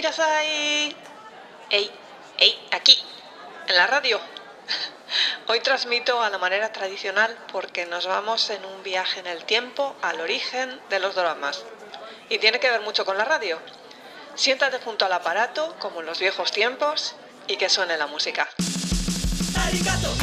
Kirasai. Ey, ey, aquí, en la radio. Hoy transmito a la manera tradicional porque nos vamos en un viaje en el tiempo al origen de los dramas. Y tiene que ver mucho con la radio. Siéntate junto al aparato, como en los viejos tiempos, y que suene la música. Arigato.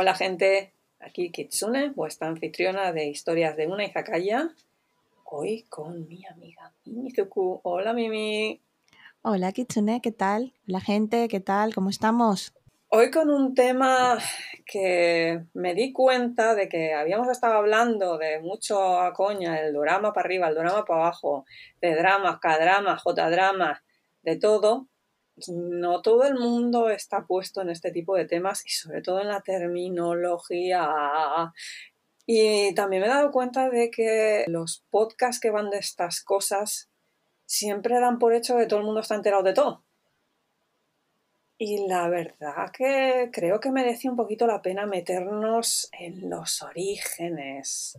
Hola gente, aquí Kitsune, vuestra anfitriona de historias de una izakaya. Hoy con mi amiga Mimizuku. Hola Mimi. Hola Kitsune, ¿qué tal? La gente, ¿qué tal? ¿Cómo estamos? Hoy con un tema que me di cuenta de que habíamos estado hablando de mucho a coña, el drama para arriba, el drama para abajo, de dramas, K-dramas, J-dramas, de todo. No todo el mundo está puesto en este tipo de temas y sobre todo en la terminología. Y también me he dado cuenta de que los podcasts que van de estas cosas siempre dan por hecho que todo el mundo está enterado de todo. Y la verdad que creo que merece un poquito la pena meternos en los orígenes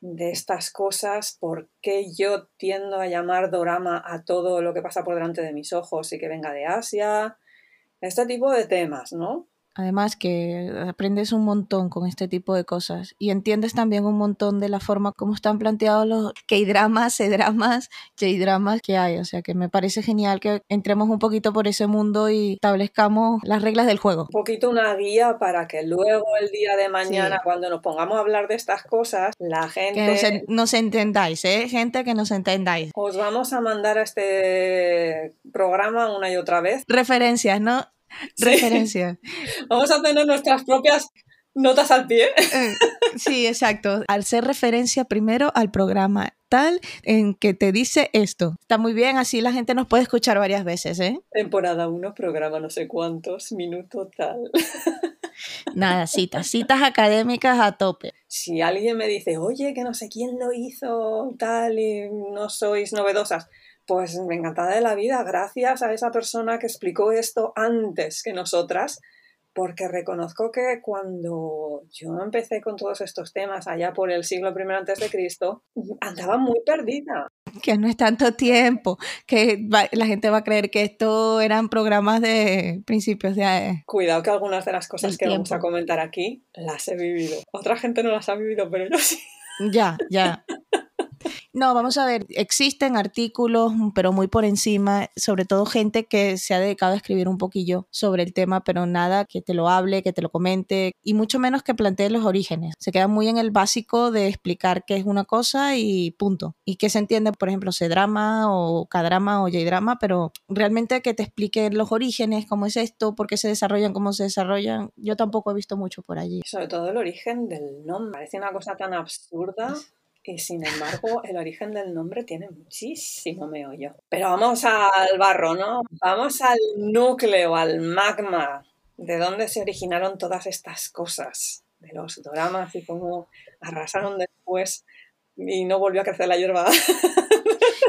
de estas cosas, por qué yo tiendo a llamar dorama a todo lo que pasa por delante de mis ojos y que venga de Asia, este tipo de temas, ¿no? Además que aprendes un montón con este tipo de cosas y entiendes también un montón de la forma como están planteados los K-dramas, C-dramas, J-dramas que hay. O sea que me parece genial que entremos un poquito por ese mundo y establezcamos las reglas del juego. Un poquito una guía para que luego el día de mañana, Sí. cuando nos pongamos a hablar de estas cosas, la gente... Que nos, en- nos entendáis, ¿eh? Gente que nos entendáis. Os vamos a mandar a este programa una y otra vez. Referencias, ¿no? Sí. Referencias. Vamos a tener nuestras propias notas al pie. Eh, Sí, exacto. Al ser referencia primero al programa tal en que te dice esto. Está muy bien, así la gente nos puede escuchar varias veces, ¿eh? Temporada 1, programa no sé cuántos, minuto tal. Nada, citas, citas académicas a tope. Si alguien me dice, oye, que no sé quién lo hizo, tal, y no sois novedosas, pues me encantada de la vida, gracias a esa persona que explicó esto antes que nosotras, porque reconozco que cuando yo empecé con todos estos temas allá por el siglo I antes de Cristo, andaba muy perdida. Que no es tanto tiempo, que va- la gente va a creer que esto eran programas de principios de... Cuidado que algunas de las cosas que vamos a tiempo. comentar aquí las he vivido. Otra gente no las ha vivido, pero yo sí. Ya, ya. No, vamos a ver, existen artículos, pero muy por encima, sobre todo gente que se ha dedicado a escribir un poquillo sobre el tema, pero nada que te lo hable, que te lo comente, y mucho menos que plantee los orígenes. Se queda muy en el básico de explicar qué es una cosa y punto. Y qué se entiende, por ejemplo, C-drama o K-drama o J-drama, pero realmente que te explique los orígenes, cómo es esto, por qué se desarrollan, cómo se desarrollan, yo tampoco he visto mucho por allí. Sobre todo el origen del nombre. Parece una cosa tan absurda. Y sin embargo, el origen del nombre tiene muchísimo meollo. Pero vamos al barro, ¿no? Vamos al núcleo, al magma, de dónde se originaron todas estas cosas, de los doramas y cómo arrasaron después y no volvió a crecer la hierba.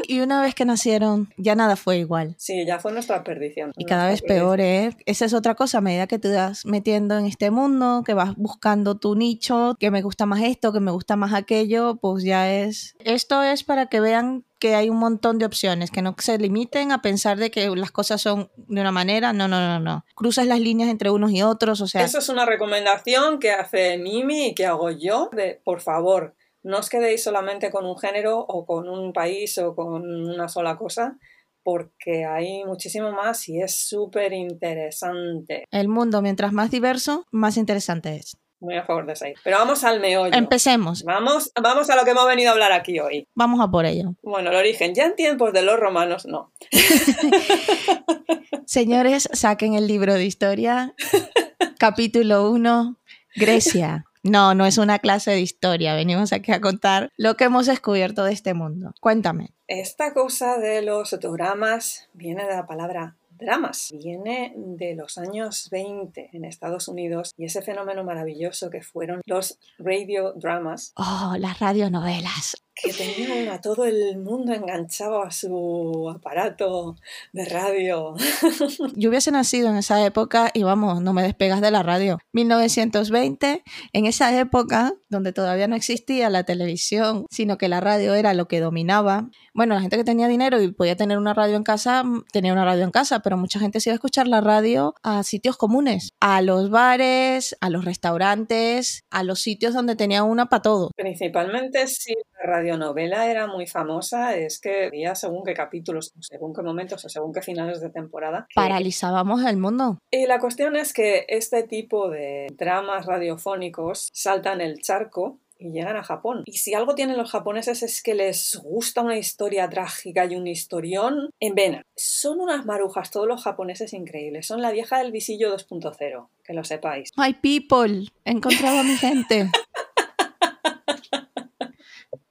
Y una vez que nacieron, ya nada fue igual. Sí, ya fue nuestra perdición. Y cada vez peor, ¿eh? Esa es otra cosa, a medida que te vas metiendo en este mundo, que vas buscando tu nicho, que me gusta más esto, que me gusta más aquello, pues ya es... Esto es para que vean que hay un montón de opciones, que no se limiten a pensar de que las cosas son de una manera, no, no, no, no. Cruzas las líneas entre unos y otros, o sea... Eso es una recomendación que hace Mimi y que hago yo de, por favor, no os quedéis solamente con un género o con un país o con una sola cosa, porque hay muchísimo más y es súper interesante. El mundo, mientras más diverso, más interesante es. Muy a favor de eso. Pero vamos al meollo. Empecemos, Vamos, vamos a lo que hemos venido a hablar aquí hoy. vamos a por ello. Bueno, el origen. Ya en tiempos de los romanos, no. Señores, saquen el libro de historia. Capítulo 1, Grecia. No, no es una clase de historia. Venimos aquí a contar lo que hemos descubierto de este mundo. Cuéntame. esta cosa de los doramas viene de la palabra dramas. Viene de los años 20 en Estados Unidos y ese fenómeno maravilloso que fueron los radio dramas. Oh, las radionovelas que tenían a todo el mundo enganchado a su aparato de radio. Yo hubiese nacido en esa época y vamos, no me despegas de la radio. 1920, en esa época donde todavía no existía la televisión, sino que la radio era lo que dominaba. Bueno, la gente que tenía dinero y podía tener una radio en casa, tenía una radio en casa, pero mucha gente se iba a escuchar la radio a sitios comunes, a los bares, a los restaurantes, a los sitios donde tenía una para todo. Principalmente si la radionovela era muy famosa, es que había según qué capítulos, según qué momentos o según qué finales de temporada. que- Paralizábamos el mundo. Y la cuestión es que este tipo de dramas radiofónicos saltan el charco y llegan a Japón. Y si algo tienen los japoneses es que les gusta una historia trágica y un historión en vena. Son unas marujas todos los japoneses increíbles. Son la vieja del visillo 2.0, que lo sepáis. My people, he encontrado a mi gente.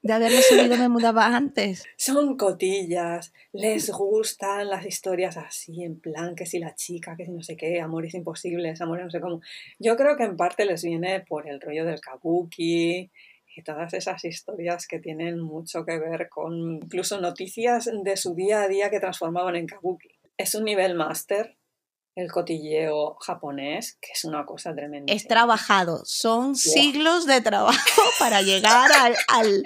De haberlo subido me mudaba antes. Son cotillas, les gustan las historias así, en plan que si la chica, que si no sé qué, amores imposibles, amores no sé cómo. Yo creo que en parte les viene por el rollo del kabuki y todas esas historias que tienen mucho que ver con incluso noticias de su día a día que transformaban en kabuki. Es un nivel máster el cotilleo japonés, que es una cosa tremenda. Es trabajado. Son siglos de trabajo para llegar al, al,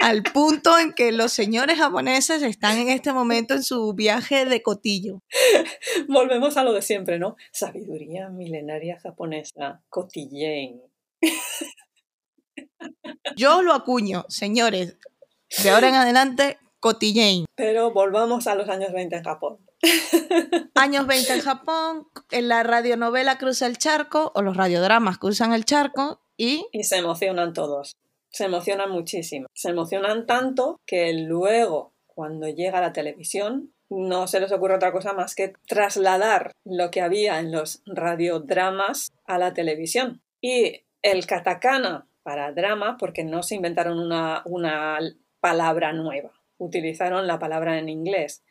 al punto en que los señores japoneses están en este momento en su viaje de cotillo. Volvemos a lo de siempre, ¿no? Sabiduría milenaria japonesa, cotillein. Yo lo acuño, señores. De ahora en adelante, cotillein. Pero volvamos a los años 20 en Japón. Años 20 en Japón, en la radionovela cruza el charco, o los radiodramas cruzan el charco, y Y se emocionan todos. Se emocionan muchísimo. Se emocionan tanto que luego, cuando llega la televisión, no se les ocurre otra cosa más que trasladar lo que había en los radiodramas a la televisión. Y el katakana para drama, porque no se inventaron una, una palabra nueva, utilizaron la palabra en inglés.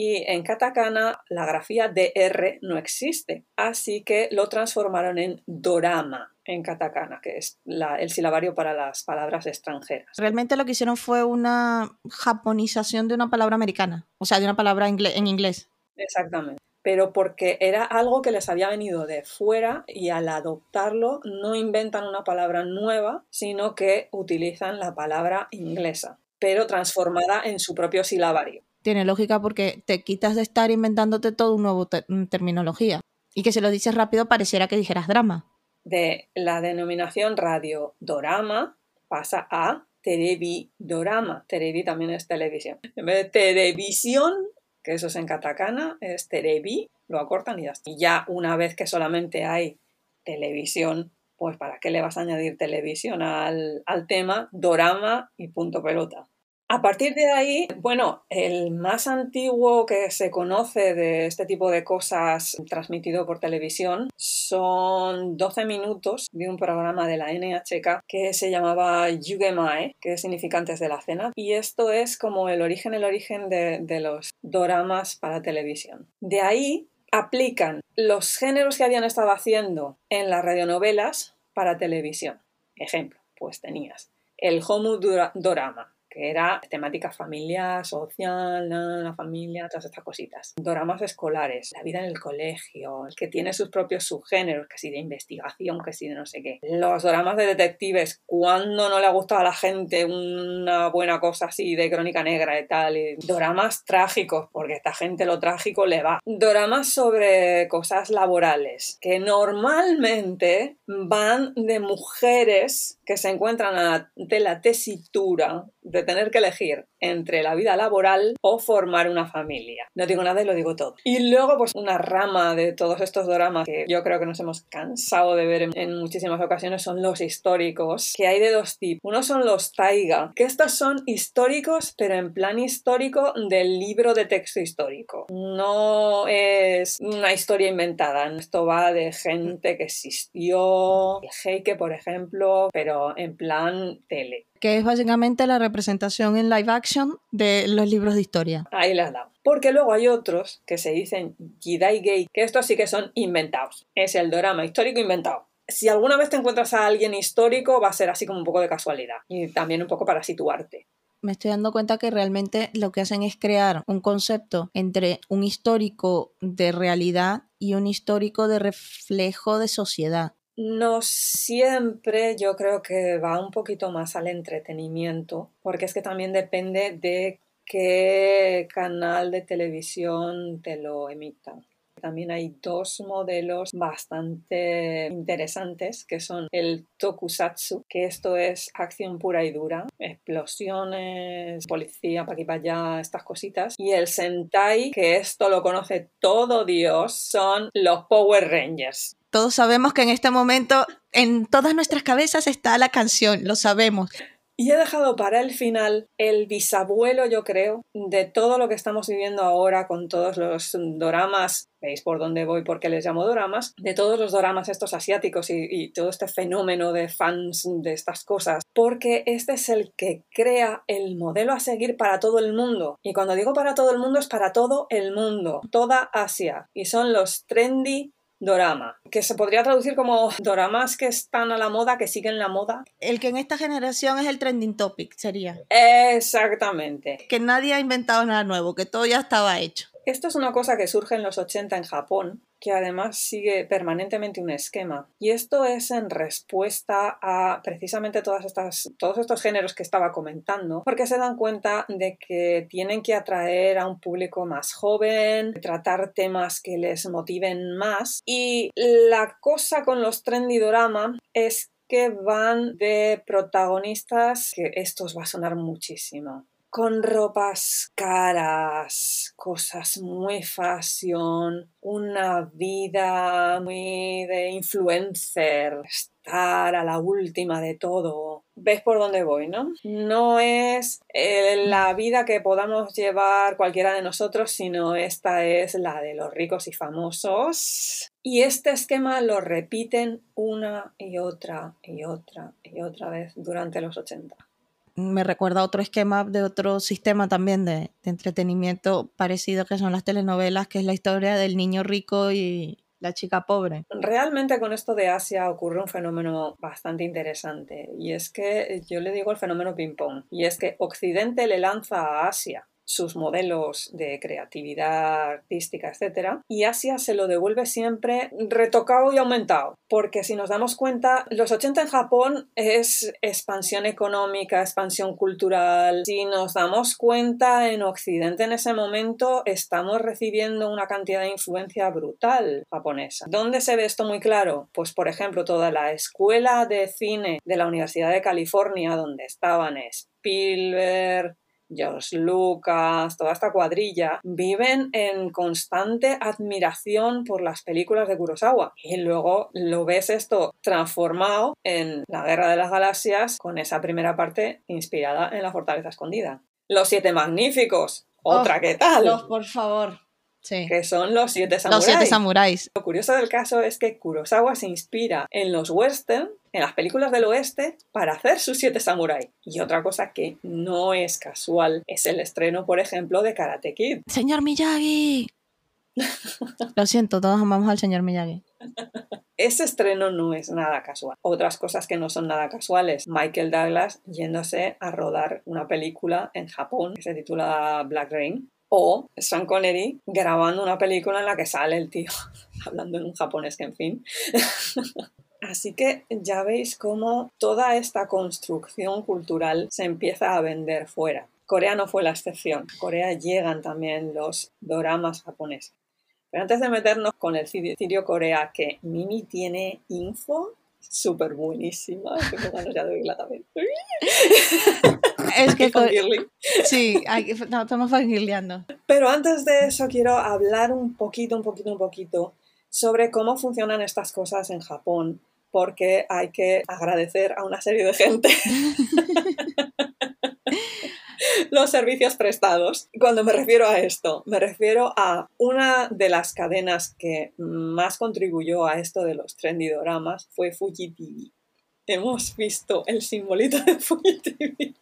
Y en katakana la grafía DR no existe, así que lo transformaron en dorama en katakana, que es la- el silabario para las palabras extranjeras. realmente lo que hicieron fue una japonización de una palabra americana, o sea, de una palabra ingle- en inglés. Exactamente. Pero porque era algo que les había venido de fuera y al adoptarlo no inventan una palabra nueva, sino que utilizan la palabra inglesa, pero transformada en su propio silabario. Tiene lógica porque te quitas de estar inventándote todo un nuevo mm, terminología. Y que si lo dices rápido pareciera que dijeras drama. De la denominación radio dorama pasa a terebi dorama. Terebi también es televisión. En vez de televisión, que eso es en katakana, es terebi, lo acortan y ya está. Y ya una vez que solamente hay televisión, pues ¿para qué le vas a añadir televisión al, al tema? Dorama y punto pelota. A partir de ahí, bueno, el más antiguo que se conoce de este tipo de cosas transmitido por televisión son 12 minutos de un programa de la NHK que se llamaba Yugemae, que significa antes de la cena, y esto es como el origen, el origen de, los doramas para televisión. De ahí aplican los géneros que habían estado haciendo en las radionovelas para televisión. Ejemplo, pues tenías el Homu Dorama, que era temática familiar, social, la, familia, todas estas cositas. Doramas escolares, la vida en el colegio, el que tiene sus propios subgéneros, que si de investigación, que si de no sé qué. Los doramas de detectives, cuando no le ha gustado a la gente una buena cosa así de crónica negra y tal. Y doramas trágicos, porque a esta gente lo trágico le va. Doramas sobre cosas laborales, que normalmente van de mujeres que se encuentran ante la tesitura de tener que elegir entre la vida laboral o formar una familia. No digo nada y lo digo todo. Y luego, pues una rama de todos estos dramas que yo creo que nos hemos cansado de ver en, en muchísimas ocasiones son los históricos, que hay de dos tipos. Uno son los taiga, que estos son históricos, pero en plan histórico del libro de texto histórico. No es una historia inventada. Esto va de gente que existió, el Heike, por ejemplo, pero en plan tele. Que es básicamente la representación en live action Action de los libros de historia. Ahí le has dado. Porque luego hay otros que se dicen Jidai Gay, que estos sí que son inventados. Es el drama histórico inventado. Si alguna vez te encuentras a alguien histórico, va a ser así como un poco de casualidad. Y también un poco para situarte. Me estoy dando cuenta que realmente lo que hacen es crear un concepto entre un histórico de realidad y un histórico de reflejo de sociedad. No siempre yo creo que va un poquito más al entretenimiento, porque es que también depende de qué canal de televisión te lo emitan. También hay dos modelos bastante interesantes que son el tokusatsu, que esto es acción pura y dura, explosiones, policía, para aquí para allá, estas cositas. Y el sentai, que esto lo conoce todo Dios, son los Power Rangers. Todos sabemos que en este momento en todas nuestras cabezas está la canción, lo sabemos. Y he dejado para el final el bisabuelo, yo creo, de todo lo que estamos viviendo ahora con todos los doramas, veis por dónde voy porque les llamo doramas, de todos los doramas estos asiáticos y, y todo este fenómeno de fans de estas cosas, porque este es el que crea el modelo a seguir para todo el mundo. Y cuando digo para todo el mundo es para todo el mundo, toda Asia. Y son los trendy dorama, que se podría traducir como doramas que están a la moda, que siguen la moda. El que en esta generación es el trending topic, sería. Exactamente. Que nadie ha inventado nada nuevo, que todo ya estaba hecho. Esto es una cosa que surge en los 80 en Japón, que además sigue permanentemente un esquema. Y esto es en respuesta a precisamente todos estos géneros que estaba comentando, porque se dan cuenta de que tienen que atraer a un público más joven, tratar temas que les motiven más. Y la cosa con los trendy drama es que van de protagonistas, que esto os va a sonar muchísimo con ropas caras, cosas muy fashion, una vida muy de influencer, estar a la última de todo. ¿Ves por dónde voy, no? No es eh, la vida que podamos llevar cualquiera de nosotros, sino esta es la de los ricos y famosos. Y este esquema lo repiten una y otra y otra y otra vez durante los 80 me recuerda a otro esquema de otro sistema también de, entretenimiento parecido que son las telenovelas, que es la historia del niño rico y la chica pobre. Realmente con esto de Asia ocurre un fenómeno bastante interesante y es que yo le digo el fenómeno ping-pong y es que Occidente le lanza a Asia sus modelos de creatividad artística, etc. Y Asia se lo devuelve siempre retocado y aumentado, porque si nos damos cuenta, los 80 en Japón es expansión económica, expansión cultural. Si nos damos cuenta, en Occidente en ese momento estamos recibiendo una cantidad de influencia brutal japonesa. ¿Dónde se ve esto muy claro? Pues por ejemplo, toda la escuela de cine de la Universidad de California, donde estaban Spielberg, George Lucas, toda esta cuadrilla, viven en constante admiración por las películas de Kurosawa. Y luego lo ves esto transformado en La Guerra de las Galaxias con esa primera parte inspirada en la Fortaleza Escondida. Los Siete Magníficos, otra Oh, que tal. Los, por favor. Sí. Que son los siete samuráis. Los siete samuráis. Lo curioso del caso es que Kurosawa se inspira en los western, en las películas del oeste, para hacer sus siete samuráis. Y otra cosa que no es casual es el estreno, por ejemplo, de Karate Kid. Señor Miyagi. Lo siento, todos amamos al señor Miyagi. Ese estreno no es nada casual. Otras cosas que no son nada casuales. Michael Douglas yéndose a rodar una película en Japón que se titula Black Rain. O Sean Connery grabando una película en la que sale el tío hablando en un japonés que, en fin. Así que ya veis cómo toda esta construcción cultural se empieza a vender fuera. Corea no fue la excepción. Corea llegan también los doramas japoneses. Pero antes de meternos con el Cirio Corea, que Mimi tiene info súper buenísima, tengo ganas ya de oírla también. Es que. co- Fangirling. sí, no, estamos fangirleando. Pero antes de eso quiero hablar un poquito, un poquito, un poquito sobre cómo funcionan estas cosas en Japón, porque hay que agradecer a una serie de gente los servicios prestados. Cuando me refiero a esto, me refiero a una de las cadenas que más contribuyó a esto de los trendy doramas fue Fuji TV. Hemos visto el simbolito de Fuji TV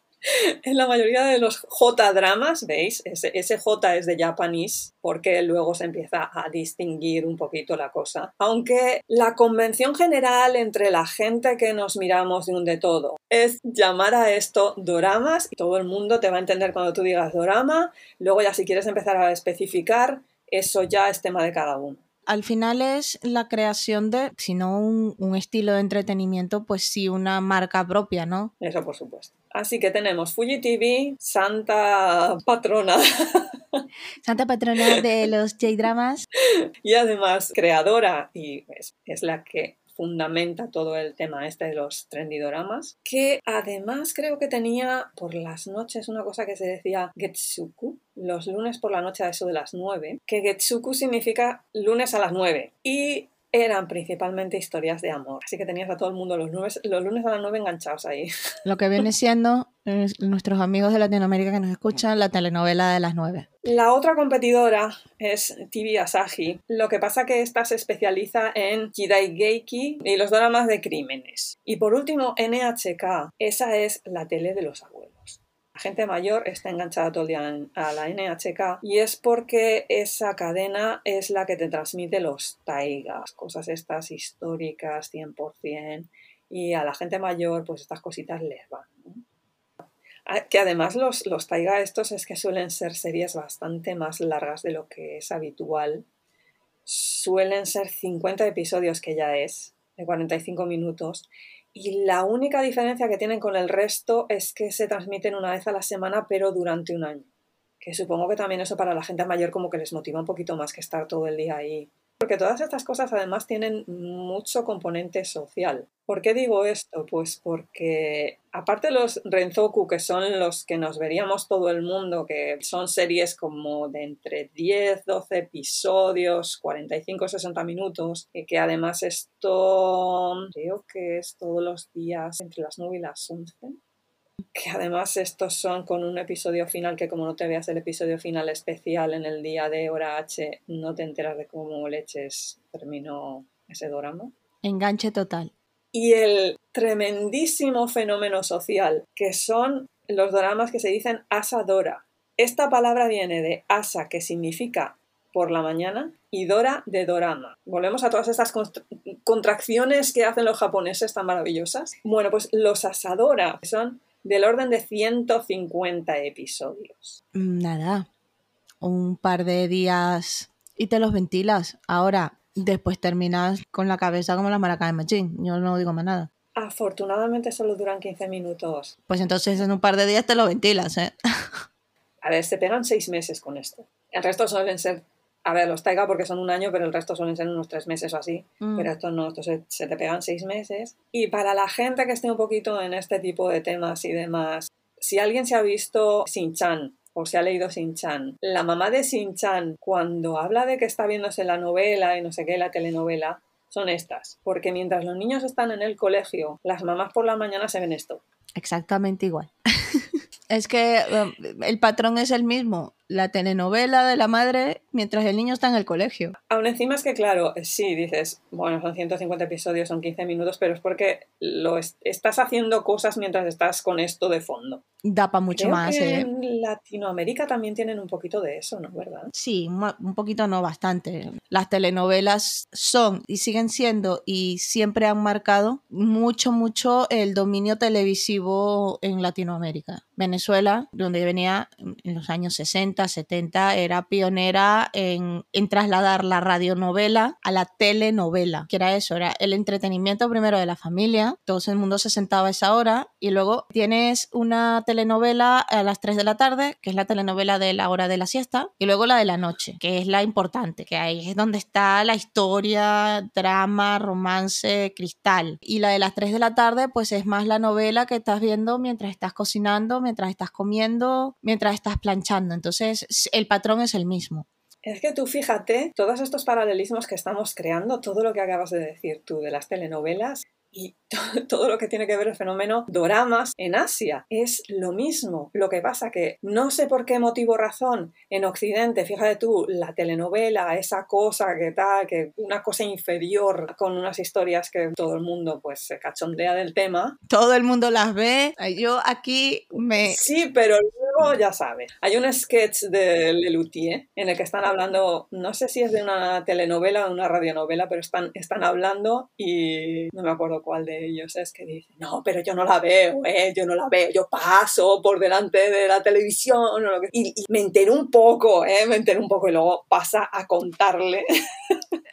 en la mayoría de los J-dramas, ¿veis? Ese, J es de Japanese porque luego se empieza a distinguir un poquito la cosa. Aunque la convención general entre la gente que nos miramos de un de todo es llamar a esto doramas y todo el mundo te va a entender cuando tú digas dorama. Luego ya si quieres empezar a especificar, eso ya es tema de cada uno al final es la creación de, si no un, un, estilo de entretenimiento, pues sí una marca propia, ¿no? Eso por supuesto. Así que tenemos Fuji TV, Santa Patrona. Santa Patrona de los J-Dramas. Y además creadora, y es, es la que fundamenta todo el tema este de los trendidoramas, que además creo que tenía por las noches una cosa que se decía Getsuku, los lunes por la noche a eso de las 9, que Getsuku significa lunes a las 9 y eran principalmente historias de amor. Así que tenías a todo el mundo los lunes, los lunes a las 9 enganchados ahí. Lo que viene siendo nuestros amigos de Latinoamérica que nos escuchan, la telenovela de las 9. La otra competidora es TV Asahi. Lo que pasa que esta se especializa en Jidai Geiki y los dramas de crímenes. Y por último, NHK. Esa es la tele de los abuelos. La gente mayor está enganchada todo el día a la NHK y es porque esa cadena es la que te transmite los taigas, cosas estas históricas 100% y a la gente mayor pues estas cositas les van. Ah, que además los, los taiga estos es que suelen ser series bastante más largas de lo que es habitual. Suelen ser 50 episodios que ya es, de 45 minutos y la única diferencia que tienen con el resto es que se transmiten una vez a la semana, pero durante un año. Que supongo que también eso para la gente mayor como que les motiva un poquito más que estar todo el día ahí porque todas estas cosas además tienen mucho componente social. ¿Por qué digo esto? Pues porque aparte los Renzoku, que son los que nos veríamos todo el mundo, que son series como de entre 10, 12 episodios, 45, 60 minutos, y que además esto creo que es todos los días entre las 9 y las 11 que además estos son con un episodio final que como no te veas el episodio final especial en el día de hora H, no te enteras de cómo leches terminó ese drama. Enganche total. Y el tremendísimo fenómeno social, que son los dramas que se dicen asadora. Esta palabra viene de asa, que significa por la mañana, y dora de dorama. Volvemos a todas estas contracciones que hacen los japoneses tan maravillosas. Bueno, pues los asadora son del orden de 150 episodios. Nada, un par de días y te los ventilas. Ahora, después terminas con la cabeza como la maraca de Machín. Yo no digo más nada. Afortunadamente solo duran 15 minutos. Pues entonces en un par de días te lo ventilas, ¿eh? A ver, se pegan seis meses con esto. El resto suelen ser a ver, los Taiga porque son un año, pero el resto suelen ser unos tres meses o así. Mm. Pero estos no, estos se, te pegan seis meses. Y para la gente que esté un poquito en este tipo de temas y demás, si alguien se ha visto Sin-Chan o se ha leído Sin-Chan, la mamá de Sin-Chan, cuando habla de que está viéndose la novela y no sé qué, la telenovela, son estas. Porque mientras los niños están en el colegio, las mamás por la mañana se ven esto. Exactamente igual. es que um, el patrón es el mismo la telenovela de la madre mientras el niño está en el colegio. Aún encima es que, claro, sí, dices, bueno, son 150 episodios, son 15 minutos, pero es porque lo estás haciendo cosas mientras estás con esto de fondo. Da para mucho más. ¿eh? En Latinoamérica también tienen un poquito de eso, ¿no? ¿Verdad? Sí, un poquito no, bastante. Las telenovelas son y siguen siendo y siempre han marcado mucho, mucho el dominio televisivo en Latinoamérica. Venezuela, donde venía en los años 60, 70, era pionera en, en, trasladar la radionovela a la telenovela, que era eso, era el entretenimiento primero de la familia, todo el mundo se sentaba a esa hora y luego tienes una telenovela a las 3 de la tarde, que es la telenovela de la hora de la siesta, y luego la de la noche, que es la importante, que ahí es donde está la historia, drama, romance, cristal. Y la de las 3 de la tarde, pues es más la novela que estás viendo mientras estás cocinando, mientras estás comiendo, mientras estás planchando. Entonces, el patrón es el mismo. Es que tú fíjate, todos estos paralelismos que estamos creando, todo lo que acabas de decir tú de las telenovelas, y todo lo que tiene que ver el fenómeno doramas en Asia. Es lo mismo. Lo que pasa que no sé por qué motivo razón en Occidente, fíjate tú, la telenovela, esa cosa que tal, que una cosa inferior con unas historias que todo el mundo pues se cachondea del tema. Todo el mundo las ve. Yo aquí me... Sí, pero luego ya sabes. Hay un sketch de Lelutier en el que están hablando, no sé si es de una telenovela o una radionovela, pero están, están hablando y no me acuerdo cuál de ellos es que dice, no, pero yo no la veo, eh, yo no la veo, yo paso por delante de la televisión y, y me enteré un poco, eh, me enteré un poco y luego pasa a contarle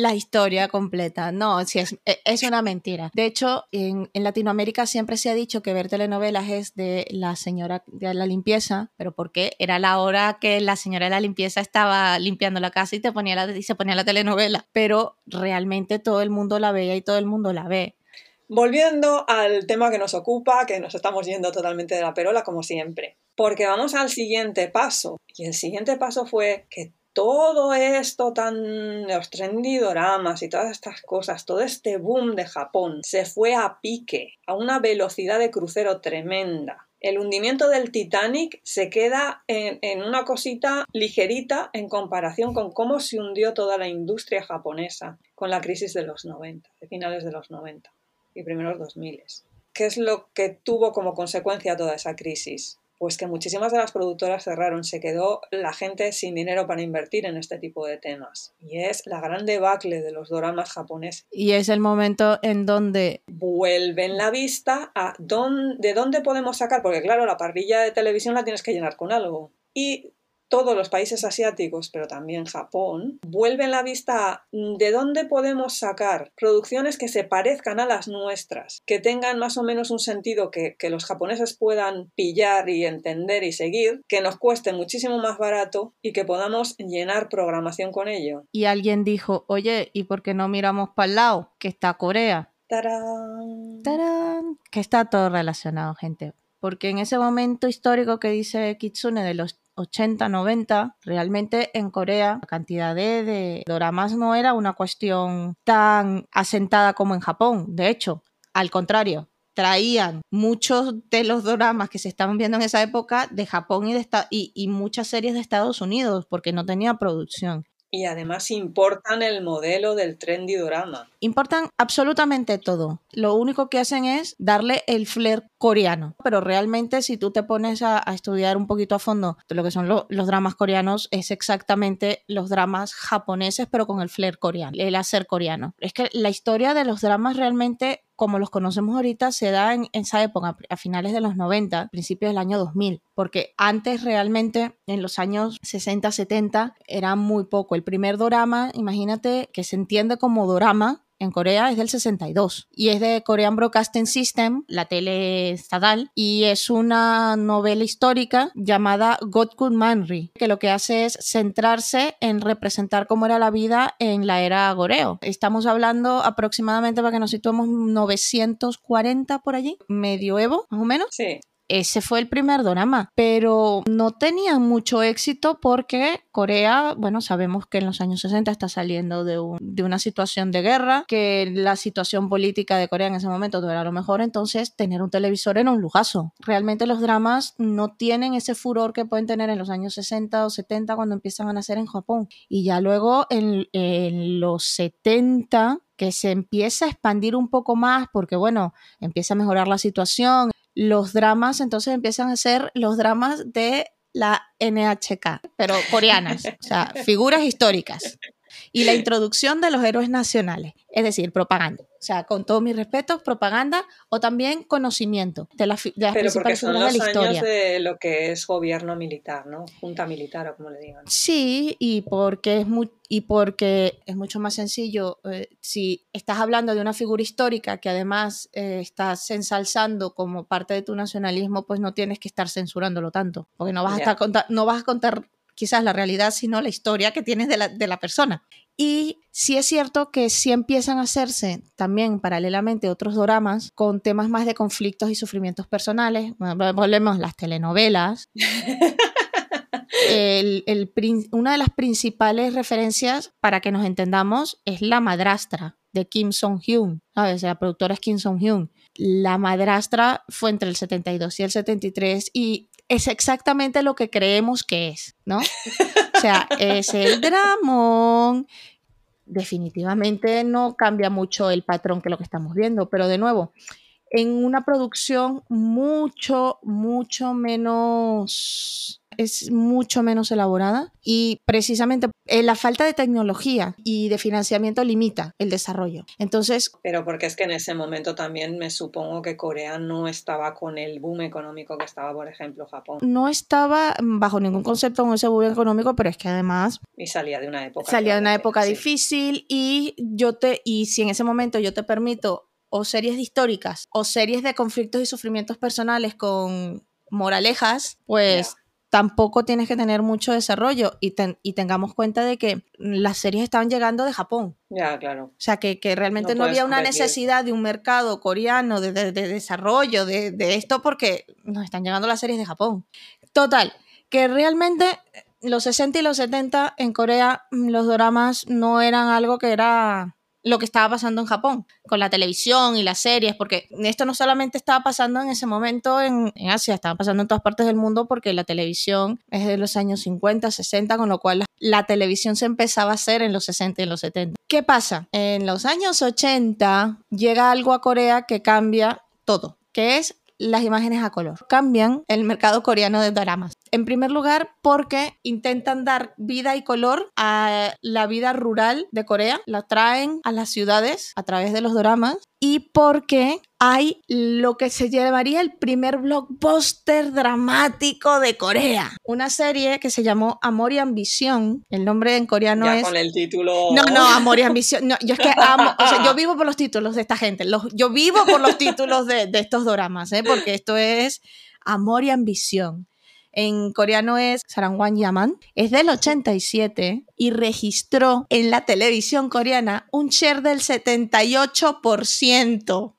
la historia completa. No, sí, es, e, es una mentira. De hecho, en, en, Latinoamérica siempre se ha dicho que ver telenovelas es de la señora de la limpieza, pero porque era la hora que la señora de la limpieza estaba limpiando la casa y, te ponía la, y se ponía la telenovela. Pero realmente todo el mundo la veía y todo el mundo la ve. Volviendo al tema que nos ocupa, que nos estamos yendo totalmente de la perola como siempre, porque vamos al siguiente paso. Y el siguiente paso fue que todo esto tan los trendy doramas y todas estas cosas, todo este boom de Japón se fue a pique, a una velocidad de crucero tremenda. El hundimiento del Titanic se queda en, en, una cosita ligerita en comparación con cómo se hundió toda la industria japonesa con la crisis de los 90, de finales de los 90 y primeros 2000. ¿Qué es lo que tuvo como consecuencia toda esa crisis? Pues que muchísimas de las productoras cerraron, se quedó la gente sin dinero para invertir en este tipo de temas. Y es la gran debacle de los doramas japoneses. Y es el momento en donde vuelven la vista a dónde, de dónde podemos sacar, porque claro, la parrilla de televisión la tienes que llenar con algo. Y todos los países asiáticos, pero también Japón, vuelven la vista a de dónde podemos sacar producciones que se parezcan a las nuestras, que tengan más o menos un sentido que, que los japoneses puedan pillar y entender y seguir, que nos cueste muchísimo más barato y que podamos llenar programación con ello. Y alguien dijo, oye, ¿y por qué no miramos para el lado? Que está Corea. ¡Tarán! ¡Tarán! Que está todo relacionado, gente. Porque en ese momento histórico que dice Kitsune de los 80, 90, realmente en Corea la cantidad de, de doramas no era una cuestión tan asentada como en Japón. De hecho, al contrario, traían muchos de los dramas que se estaban viendo en esa época de Japón y, de y, y, muchas series de Estados Unidos porque no tenía producción. Y además importan el modelo del trendy drama. Importan absolutamente todo. Lo único que hacen es darle el flair coreano. Pero realmente si tú te pones a, estudiar un poquito a fondo lo que son lo, los dramas coreanos, es exactamente los dramas japoneses, pero con el flair coreano, el hacer coreano. Es que la historia de los dramas realmente como los conocemos ahorita se da en, esa época, a finales de los 90, principios del año 2000, porque antes realmente en los años 60, 70 era muy poco. El primer dorama, imagínate que se entiende como dorama, en Corea es del 62 y es de Korean Broadcasting System, la tele estatal, y es una novela histórica llamada Godkun Manri, que lo que hace es centrarse en representar cómo era la vida en la era Goreo. Estamos hablando aproximadamente, para que nos situemos, 940 por allí, medioevo, más o menos. Sí ese fue el primer drama, pero no tenía mucho éxito porque Corea, bueno, sabemos que en los años 60 está saliendo de, un, de, una situación de guerra, que la situación política de Corea en ese momento no era lo mejor, entonces tener un televisor era un lujazo. Realmente los dramas no tienen ese furor que pueden tener en los años 60 o 70 cuando empiezan a nacer en Japón. Y ya luego en, en los 70 que se empieza a expandir un poco más porque, bueno, empieza a mejorar la situación, los dramas entonces empiezan a ser los dramas de la NHK, pero coreanas, o sea, figuras históricas. Y la introducción de los héroes nacionales, es decir, propaganda. O sea, con todos mis respetos, propaganda o también conocimiento de, la, de las Pero porque son de los la historia. años de lo que es gobierno militar, ¿no? Junta militar o como le digan. Sí, y porque es muy y porque es mucho más sencillo eh, si estás hablando de una figura histórica que además eh, estás ensalzando como parte de tu nacionalismo, pues no tienes que estar censurándolo tanto, porque no vas a estar no vas a contar quizás la realidad, sino la historia que tienes de la, de la persona. Y sí es cierto que sí empiezan a hacerse también paralelamente otros dramas con temas más de conflictos y sufrimientos personales. Bueno, Volvemos las telenovelas. El- el prin- una de las principales referencias para que nos entendamos es La Madrastra. de Kim Song-hyun, ¿sabes? La productora es Kim Song-hyun. La madrastra fue entre el 72 y el 73 y es exactamente lo que creemos que es, ¿no? O sea, es el dramón. Definitivamente no cambia mucho el patrón que lo que estamos viendo, pero de nuevo, en una producción mucho, mucho menos es mucho menos elaborada y precisamente eh, la falta de tecnología y de financiamiento limita el desarrollo. Entonces... Pero porque es que en ese momento también me supongo que Corea no estaba con el boom económico que estaba, por ejemplo, Japón. No estaba bajo ningún concepto con ese boom económico, pero es que además... Y salía de una época. Salía de una época difícil y yo te... Y si en ese momento yo te permito o series históricas o series de conflictos y sufrimientos personales con moralejas, pues tampoco tienes que tener mucho desarrollo y, y, tengamos cuenta de que las series estaban llegando de Japón. Ya, claro. O sea, que, realmente no, había una necesidad de un mercado coreano de, de, desarrollo de, de, esto porque nos están llegando las series de Japón. Total, que realmente los 60 y los 70 en Corea los dramas no eran algo que era lo que estaba pasando en Japón con la televisión y las series, porque esto no solamente estaba pasando en ese momento en, Asia, estaba pasando en todas partes del mundo porque la televisión es de los años 50, 60, con lo cual la, televisión se empezaba a hacer en los 60 y los 70. ¿Qué pasa? En los años 80 llega algo a Corea que cambia todo, que es las imágenes a color. Cambian el mercado coreano de dramas. En primer lugar, porque intentan dar vida y color a la vida rural de Corea, la traen a las ciudades a través de los dramas y porque hay lo que se llamaría el primer blockbuster dramático de Corea. Una serie que se llamó Amor y Ambición. El nombre en coreano ya es. con el título. No, no, Amor y Ambición. No, yo es que amo. O sea, yo vivo por los títulos de esta gente. yo vivo por los títulos de, de estos dramas, ¿eh? porque esto es Amor y Ambición en coreano es Sarangwan Yaman, es del 87 y registró en la televisión coreana un share del 78%.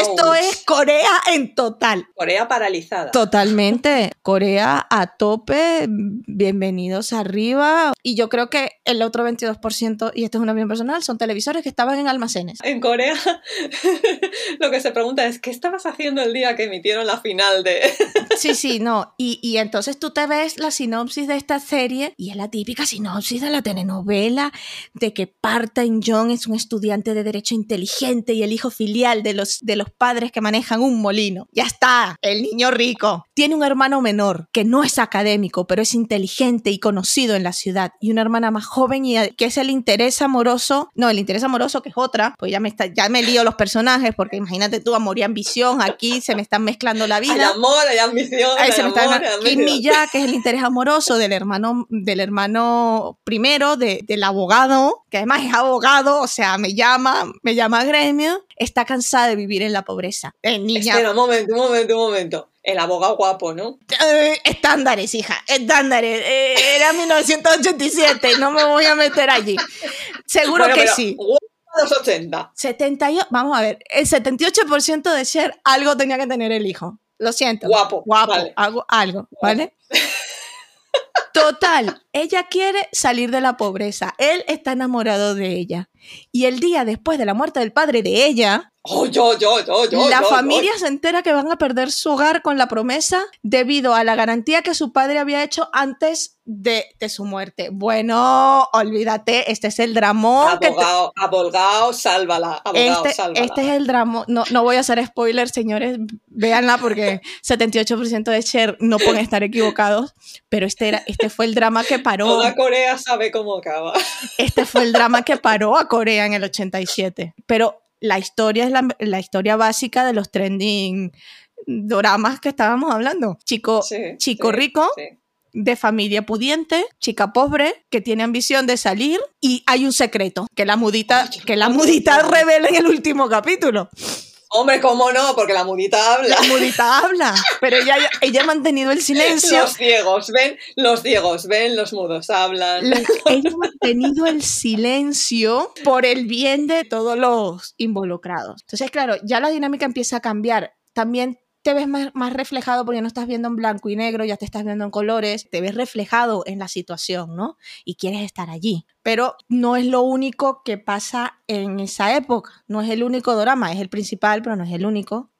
Esto es Corea en total. Corea paralizada. Totalmente. Corea a tope. Bienvenidos arriba. Y yo creo que el otro 22%, y esto es una opinión personal, son televisores que estaban en almacenes. En Corea, lo que se pregunta es: ¿qué estabas haciendo el día que emitieron la final de.? sí, sí, no. Y, y entonces tú te ves la sinopsis de esta serie, y es la típica sinopsis de la telenovela de que Parta Jong es un estudiante de derecho inteligente y el hijo filial de los de los padres que manejan un molino. Ya está, el niño rico. Tiene un hermano menor que no es académico, pero es inteligente y conocido en la ciudad. Y una hermana más joven y que es el interés amoroso. No, el interés amoroso que es otra. Pues ya me, está, ya me lío los personajes porque imagínate tú, amor y ambición. Aquí se me están mezclando la vida. Hay amor, hay ambición. Hay se me amor, Kim Ya, que es el interés amoroso del hermano, del hermano primero, de, del abogado, que además es abogado, o sea, me llama, me llama gremio. Está cansada de vivir en la pobreza. Eh, niña. Espera, un momento, un momento, un momento. El abogado guapo, ¿no? Eh, estándares, hija, estándares. Eh, era 1987, no me voy a meter allí. Seguro que sí. Los 80. 78, vamos a ver, el 78% de ser algo tenía que tener el hijo. Lo siento. Guapo. Guapo. Algo, algo, ¿vale? Total, ella quiere salir de la pobreza. Él está enamorado de ella. Y el día después de la muerte del padre de ella, Oh, yo, yo, yo, yo, la familia se entera que van a perder su hogar con la promesa debido a la garantía que su padre había hecho antes de, su muerte. Bueno, olvídate, este es el dramón. Abogado, abogado, sálvala. Abogado, este, sálvala. este es el dramón. No, no voy a hacer spoiler, señores, véanla porque 78% de share no pueden estar equivocados, pero este, era, este fue el drama que paró. Toda Corea sabe cómo acaba. Este fue el drama que paró a Corea en el 87. Pero la historia es la, historia básica de los trending dramas que estábamos hablando. Chico, chico rico, de familia pudiente, chica pobre, que tiene ambición de salir y hay un secreto que la mudita, que la mudita revela en el último capítulo. Hombre, ¿cómo no? Porque la mudita habla. La mudita habla, pero ella, ella ha mantenido el silencio. Los ciegos ven, los ciegos ven, los mudos hablan. ella ha mantenido el silencio por el bien de todos los involucrados. Entonces, claro, ya la dinámica empieza a cambiar. También te ves más, reflejado porque no estás viendo en blanco y negro, ya te estás viendo en colores, te ves reflejado en la situación, ¿no? Y quieres estar allí. Pero no es lo único que pasa en esa época, no es el único drama, es el principal, pero no es el único.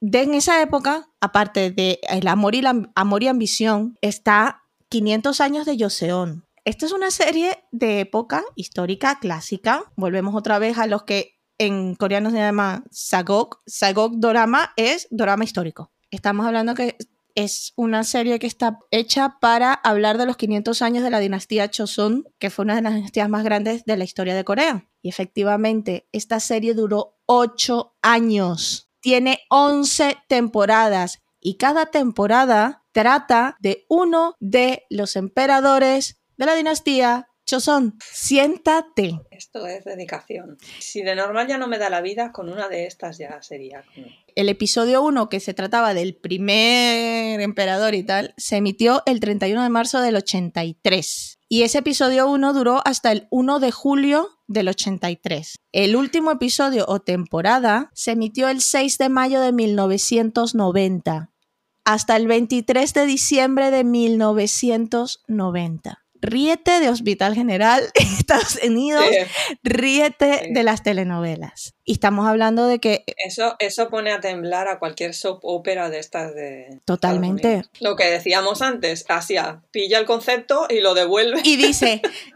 De en esa época, aparte de amor y, amor y ambición, está 500 años de Joseon. Esta es una serie de época histórica clásica. Volvemos otra vez a los que en coreano se llama Sagok. Sagok Dorama es Dorama histórico. Estamos hablando que es una serie que está hecha para hablar de los 500 años de la dinastía Chosun, que fue una de las dinastías más grandes de la historia de Corea. Y efectivamente, esta serie duró 8 años. Tiene 11 temporadas y cada temporada trata de uno de los emperadores de la dinastía Choson. Siéntate. Esto es dedicación. Si de normal ya no me da la vida, con una de estas ya sería. El episodio 1, que se trataba del primer emperador y tal, se emitió el 31 de marzo del 83. Y ese episodio 1 duró hasta el 1 de julio del 83. El último episodio o temporada se emitió el 6 de mayo de 1990 hasta el 23 de diciembre de 1990. Ríete de Hospital General Estados Unidos, Sí, ríete Sí. de las telenovelas. Y estamos hablando de que Eso, eso pone a temblar a cualquier soap opera de estas de. Totalmente. Lo que decíamos antes, Asia pilla el concepto y lo devuelve. y dice, eh,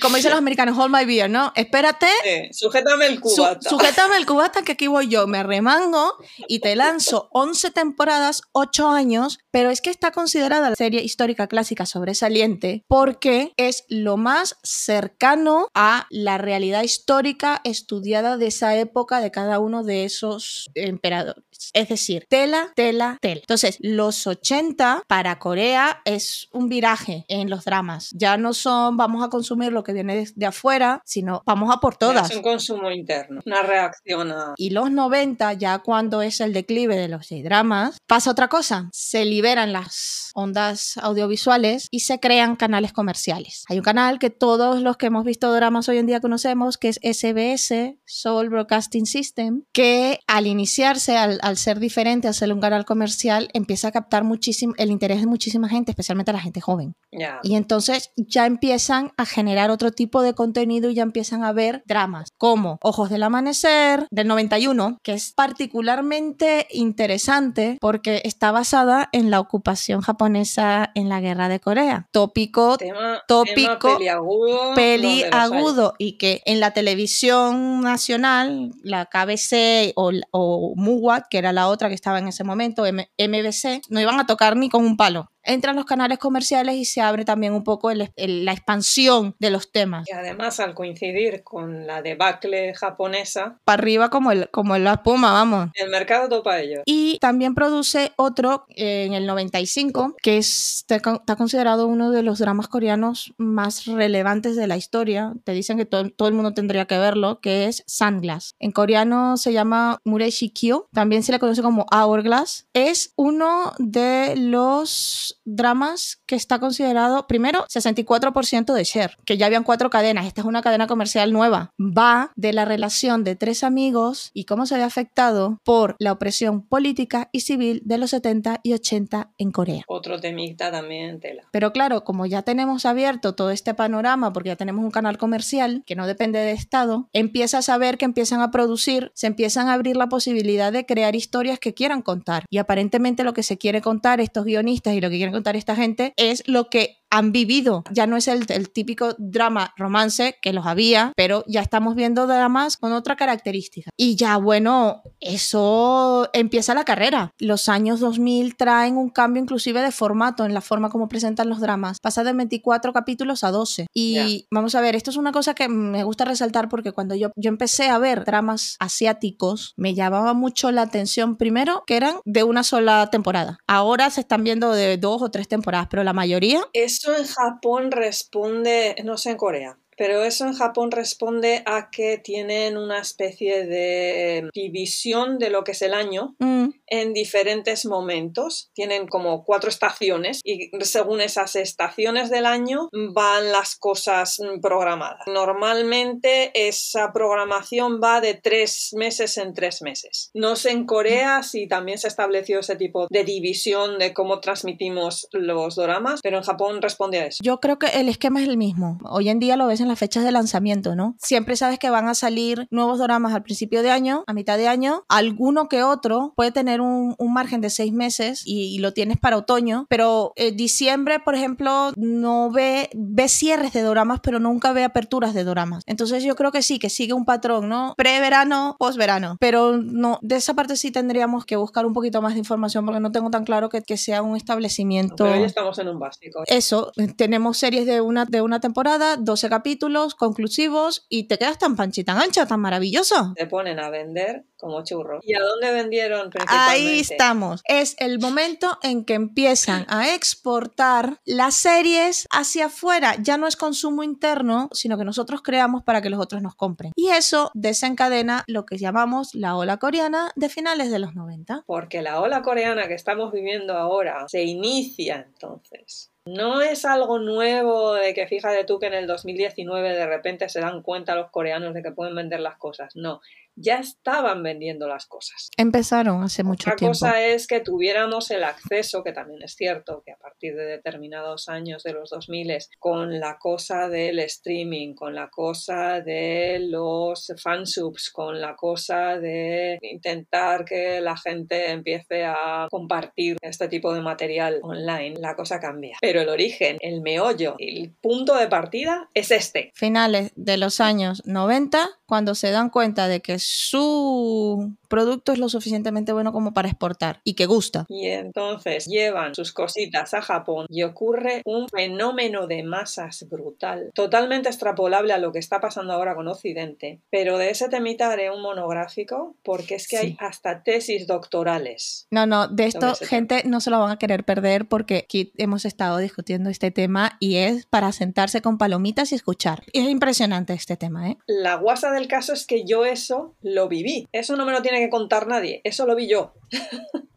como dicen los americanos, hold my beer, ¿no? Espérate, Sí, sujétame el su- cubata. sujétame el cubata que aquí voy yo, me remango y te lanzo 11 temporadas, 8 años, pero es que está considerada la serie histórica clásica sobresaliente porque es lo más cercano a la realidad histórica estudiada de esa época de cada uno de esos emperadores. Es decir, tela, tela, tela. Entonces, los 80 para Corea es un viraje en los dramas. Ya no son vamos a consumir lo que viene de, afuera, sino vamos a por todas. Es un consumo interno, una reacción a. Y los 90, ya cuando es el declive de los dramas, pasa otra cosa. Se liberan las ondas audiovisuales y se crean canales comerciales. Hay un canal que todos los que hemos visto dramas hoy en día conocemos, que es SBS, Seoul Broadcasting System, que al iniciarse, al, al ser diferente, al ser un canal comercial, empieza a captar muchísimo el interés de muchísima gente, especialmente a la gente joven. Ya. Y entonces ya empiezan a generar otro tipo de contenido y ya empiezan a ver dramas como Ojos del Amanecer del 91, que es particularmente interesante porque está basada en la ocupación japonesa en la guerra de Corea. Tópico Tema, tópico, tema peliagudo. peli donde los hay. agudo y que en la televisión nacional, la KBC o, o MUWAT, que era la otra que estaba en ese momento, M- MBC, no iban a tocar ni con un palo. Entran los canales comerciales y se abre también un poco el- el- la expansión de los temas. Y además, al coincidir con la debacle japonesa, Para arriba como, el, como la espuma, vamos. el mercado topa ello. Y también produce otro eh, en el 95, que es, está con- está considerado uno de los dramas coreanos más relevantes de la historia. Te dicen que todo, todo el mundo tendría que verlo, que es Sunglass. En coreano se llama Mureshi Kyo, también se le conoce como Hourglass. Es uno de los dramas que está considerado, primero, 64% de share, que ya habían cuatro cadenas. Esta es una cadena comercial nueva. Va de la relación de tres amigos y cómo se ve afectado por la opresión política y civil de los 70 y 80 en Corea. Otro temita también tela. Pero claro, como ya tenemos abierto todo este panorama, porque ya tenemos un canal comercial que no depende de Estado, empiezas a ver que empiezan a producir, se empiezan a abrir la posibilidad de crear historias que quieran contar. Y aparentemente lo que se quiere contar estos guionistas y lo que quieren contar esta gente es lo que han vivido. Ya no es el, el típico drama romance que los había, pero ya estamos viendo dramas con otra característica. Y ya, bueno, eso empieza la carrera. Los años 2000 traen un cambio inclusive de formato en la forma como presentan los dramas. Pasa de 24 capítulos a 12. Y Ya. vamos a ver, esto es una cosa que me gusta resaltar porque cuando yo, yo empecé a ver dramas asiáticos, me llamaba mucho la atención primero que eran de una sola temporada. Ahora se están viendo de dos o tres temporadas, pero la mayoría Eso en Japón responde, no sé en Corea, pero eso en Japón responde a que tienen una especie de división de lo que es el año mm, en diferentes momentos. Tienen como cuatro estaciones y según esas estaciones del año van las cosas programadas. Normalmente esa programación va de tres meses en tres meses. No sé en Corea si también se estableció ese tipo de división de cómo transmitimos los doramas, pero en Japón responde a eso. Yo creo que el esquema es el mismo. Hoy en día lo ves en las fechas de lanzamiento, ¿no? Siempre sabes que van a salir nuevos doramas al principio de año, a mitad de año. Alguno que otro puede tener un, un margen de seis meses y, y, lo tienes para otoño, pero eh, diciembre, por ejemplo, no ve, ve cierres de doramas, pero nunca ve aperturas de doramas. Entonces yo creo que sí, que sigue un patrón, ¿no? Pre-verano, post-verano. Pero no, de esa parte sí tendríamos que buscar un poquito más de información porque no tengo tan claro que, que sea un establecimiento. Pero hoy estamos en un básico. Eso, tenemos series de una, de una temporada, 12 capítulos conclusivos y te quedas tan panchi, tan ancha, tan maravilloso. Te ponen a vender como churros. ¿Y a dónde vendieron principalmente? Ahí estamos. Es el momento en que empiezan a exportar las series hacia afuera. Ya no es consumo interno, sino que nosotros creamos para que los otros nos compren. Y eso desencadena lo que llamamos la ola coreana de finales de los 90. Porque la ola coreana que estamos viviendo ahora se inicia entonces no es algo nuevo de que fíjate tú que en el 2019 de repente se dan cuenta los coreanos de que pueden vender las cosas. No, ya estaban vendiendo las cosas. Empezaron hace mucho Otra tiempo. cosa es que tuviéramos el acceso, que también es cierto, que a partir de determinados años de los 2000 con la cosa del streaming, con la cosa de los fansubs, con la cosa de intentar que la gente empiece a compartir este tipo de material online, la cosa cambia. Pero el origen, el meollo, el punto de partida es este. Finales de los años 90, cuando se dan cuenta de que su producto es lo suficientemente bueno como para exportar y que gusta. Y entonces llevan sus cositas a Japón y ocurre un fenómeno de masas brutal, totalmente extrapolable a lo que está pasando ahora con Occidente. Pero de ese temita haré un monográfico porque es que sí. hay hasta tesis doctorales. No, no, de esto gente tema. no se lo van a querer perder porque aquí hemos estado discutiendo este tema y es para sentarse con palomitas y escuchar. Es impresionante este tema, ¿eh? La guasa del caso es que yo eso lo viví. Eso no me lo tiene que contar nadie, eso lo vi yo.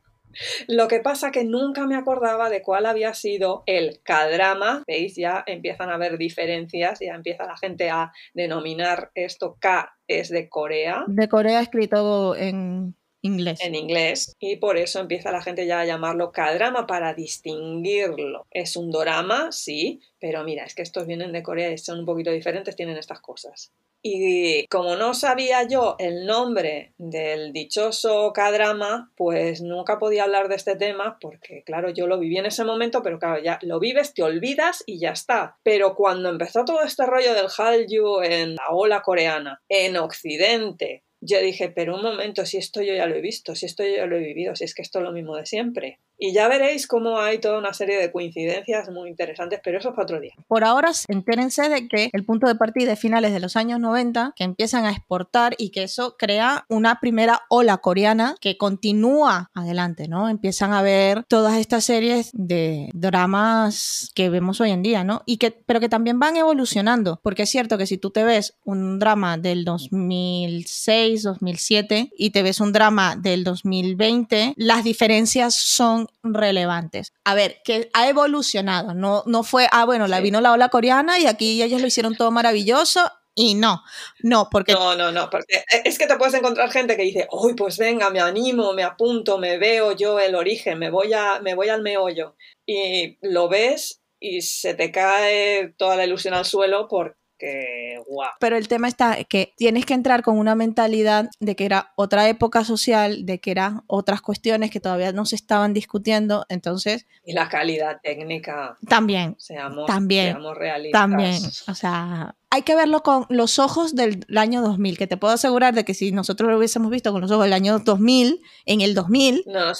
Lo que pasa que nunca me acordaba de cuál había sido el K-drama. ¿Veis? Ya empiezan a haber diferencias, ya empieza la gente a denominar esto K es de Corea. De Corea escrito en inglés. En inglés. Y por eso empieza la gente ya a llamarlo K-drama para distinguirlo. Es un drama, sí, pero mira, es que estos vienen de Corea y son un poquito diferentes, tienen estas cosas. Y como no sabía yo el nombre del dichoso K-drama, pues nunca podía hablar de este tema porque, claro, yo lo viví en ese momento, pero claro, ya lo vives, te olvidas y ya está. Pero cuando empezó todo este rollo del Hallyu en la ola coreana, en Occidente, yo dije, pero un momento, si esto yo ya lo he visto, si esto yo ya lo he vivido, si es que esto es lo mismo de siempre. Y ya veréis cómo hay toda una serie de coincidencias muy interesantes, pero eso es para otro día. Por ahora, entérense de que el punto de partida es finales de los años 90, que empiezan a exportar y que eso crea una primera ola coreana que continúa adelante, ¿no? Empiezan a ver todas estas series de dramas que vemos hoy en día, ¿no? Y que, pero que también van evolucionando, porque es cierto que si tú te ves un drama del 2006, 2007 y te ves un drama del 2020, las diferencias son relevantes. A ver, que ha evolucionado, no, no fue, ah, bueno, la vino la ola coreana y aquí ellos lo hicieron todo maravilloso. Y no, no, porque... No, no, no, porque es que te puedes encontrar gente que dice, uy, pues venga, me animo, me apunto, me veo yo el origen, me voy, a, me voy al meollo. Y lo ves y se te cae toda la ilusión al suelo porque que guau. Pero el tema está que tienes que entrar con una mentalidad de que era otra época social, de que eran otras cuestiones que todavía no se estaban discutiendo, entonces... Y la calidad técnica. También. Seamos, también. Seamos realistas. También. O sea, hay que verlo con los ojos del año 2000, que te puedo asegurar de que si nosotros lo hubiésemos visto con los ojos del año 2000, en el 2000... No nos.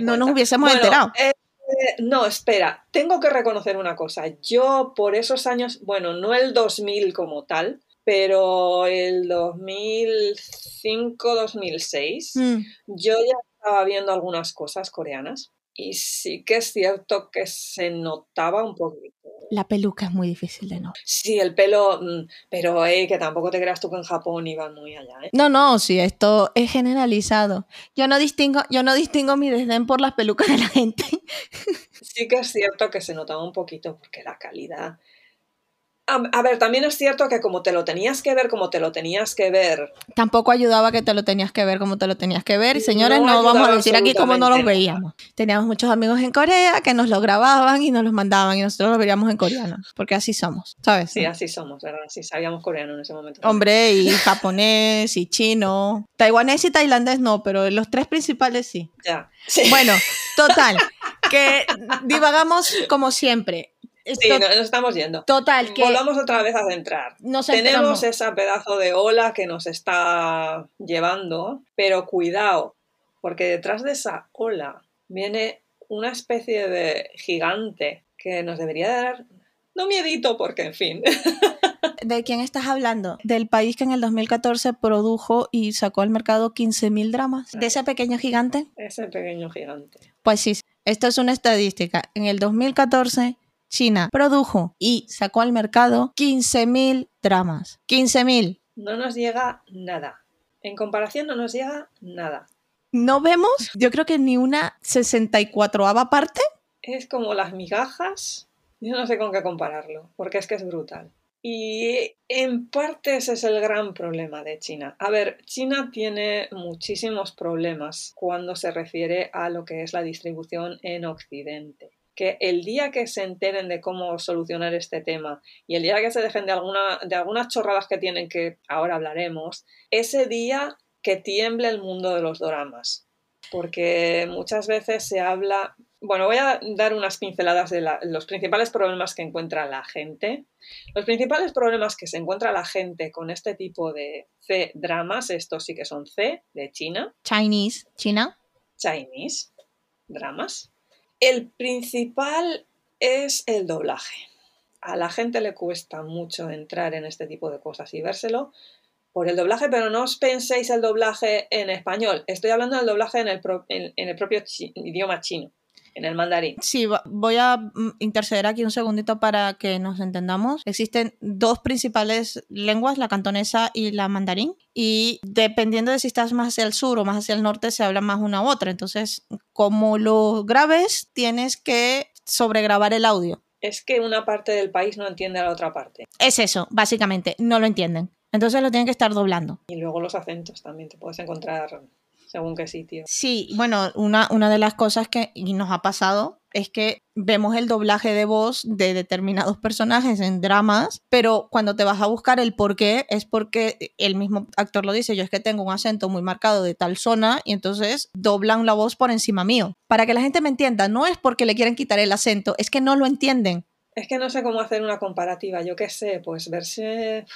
No nos hubiésemos bueno, enterado. Eh, no, espera, tengo que reconocer una cosa. Yo por esos años, bueno, no el 2000 como tal, pero el 2005-2006, Mm. yo ya estaba viendo algunas cosas coreanas y sí que es cierto que se notaba un poquito. La peluca es muy difícil de no. Sí, el pelo, mm, pero eh, que tampoco te creas tú que en Japón iban muy allá, ¿eh? No, no, sí, esto es generalizado. Yo no distingo, yo no distingo mi desdén por las pelucas de la gente. Sí que es cierto que se notaba un poquito porque la calidad a, ver, también es cierto que como te lo tenías que ver, como te lo tenías que ver. Tampoco ayudaba que te lo tenías que ver como te lo tenías que ver. Y señores, no, no vamos a decir aquí cómo no los veíamos. Teníamos muchos amigos en Corea que nos lo grababan y nos los mandaban y nosotros lo veíamos en coreano. Porque así somos, ¿sabes? Sí, así somos, ¿verdad? Sí, sabíamos coreano en ese momento. Hombre, y japonés y chino. Taiwanés y tailandés no, pero los tres principales sí. Ya. Sí. Bueno, total. que divagamos como siempre. Sí, nos estamos yendo. Total, que. Volvamos otra vez a centrar. Nos Tenemos esa pedazo de ola que nos está llevando, pero cuidado, porque detrás de esa ola viene una especie de gigante que nos debería dar. No miedito, porque en fin. ¿De quién estás hablando? Del país que en el 2014 produjo y sacó al mercado 15.000 dramas. ¿De ese pequeño gigante? Ese pequeño gigante. Pues sí, esto es una estadística. En el 2014 China produjo y sacó al mercado 15.000 dramas. 15.000. No nos llega nada. En comparación no nos llega nada. No vemos, yo creo que ni una 64ava parte. Es como las migajas. Yo no sé con qué compararlo, porque es que es brutal. Y en parte ese es el gran problema de China. A ver, China tiene muchísimos problemas cuando se refiere a lo que es la distribución en Occidente que el día que se enteren de cómo solucionar este tema y el día que se dejen de, alguna, de algunas chorradas que tienen que ahora hablaremos, ese día que tiemble el mundo de los doramas. Porque muchas veces se habla, bueno, voy a dar unas pinceladas de la, los principales problemas que encuentra la gente. Los principales problemas que se encuentra la gente con este tipo de C dramas, estos sí que son C de China. Chinese, China. Chinese, dramas. El principal es el doblaje. A la gente le cuesta mucho entrar en este tipo de cosas y vérselo por el doblaje, pero no os penséis el doblaje en español. Estoy hablando del doblaje en el, propio idioma chino en el mandarín. Sí, voy a mm, interceder aquí un segundito para que nos entendamos. Existen dos principales lenguas, la cantonesa y la mandarín, y dependiendo de si estás más hacia el sur o más hacia el norte, se habla más una u otra. Entonces, como lo grabes, tienes que sobregrabar el audio. Es que una parte del país no entiende a la otra parte. Es eso, básicamente, no lo entienden. Entonces lo tienen que estar doblando. Y luego los acentos también, te puedes encontrar según qué sitio. Sí, bueno, una, una de las cosas que nos ha pasado es que vemos el doblaje de voz de determinados personajes en dramas, pero cuando te vas a buscar el por qué es porque el mismo actor lo dice, yo es que tengo un acento muy marcado de tal zona y entonces doblan la voz por encima mío. Para que la gente me entienda, no es porque le quieren quitar el acento, es que no lo entienden. Es que no sé cómo hacer una comparativa, yo qué sé, pues verse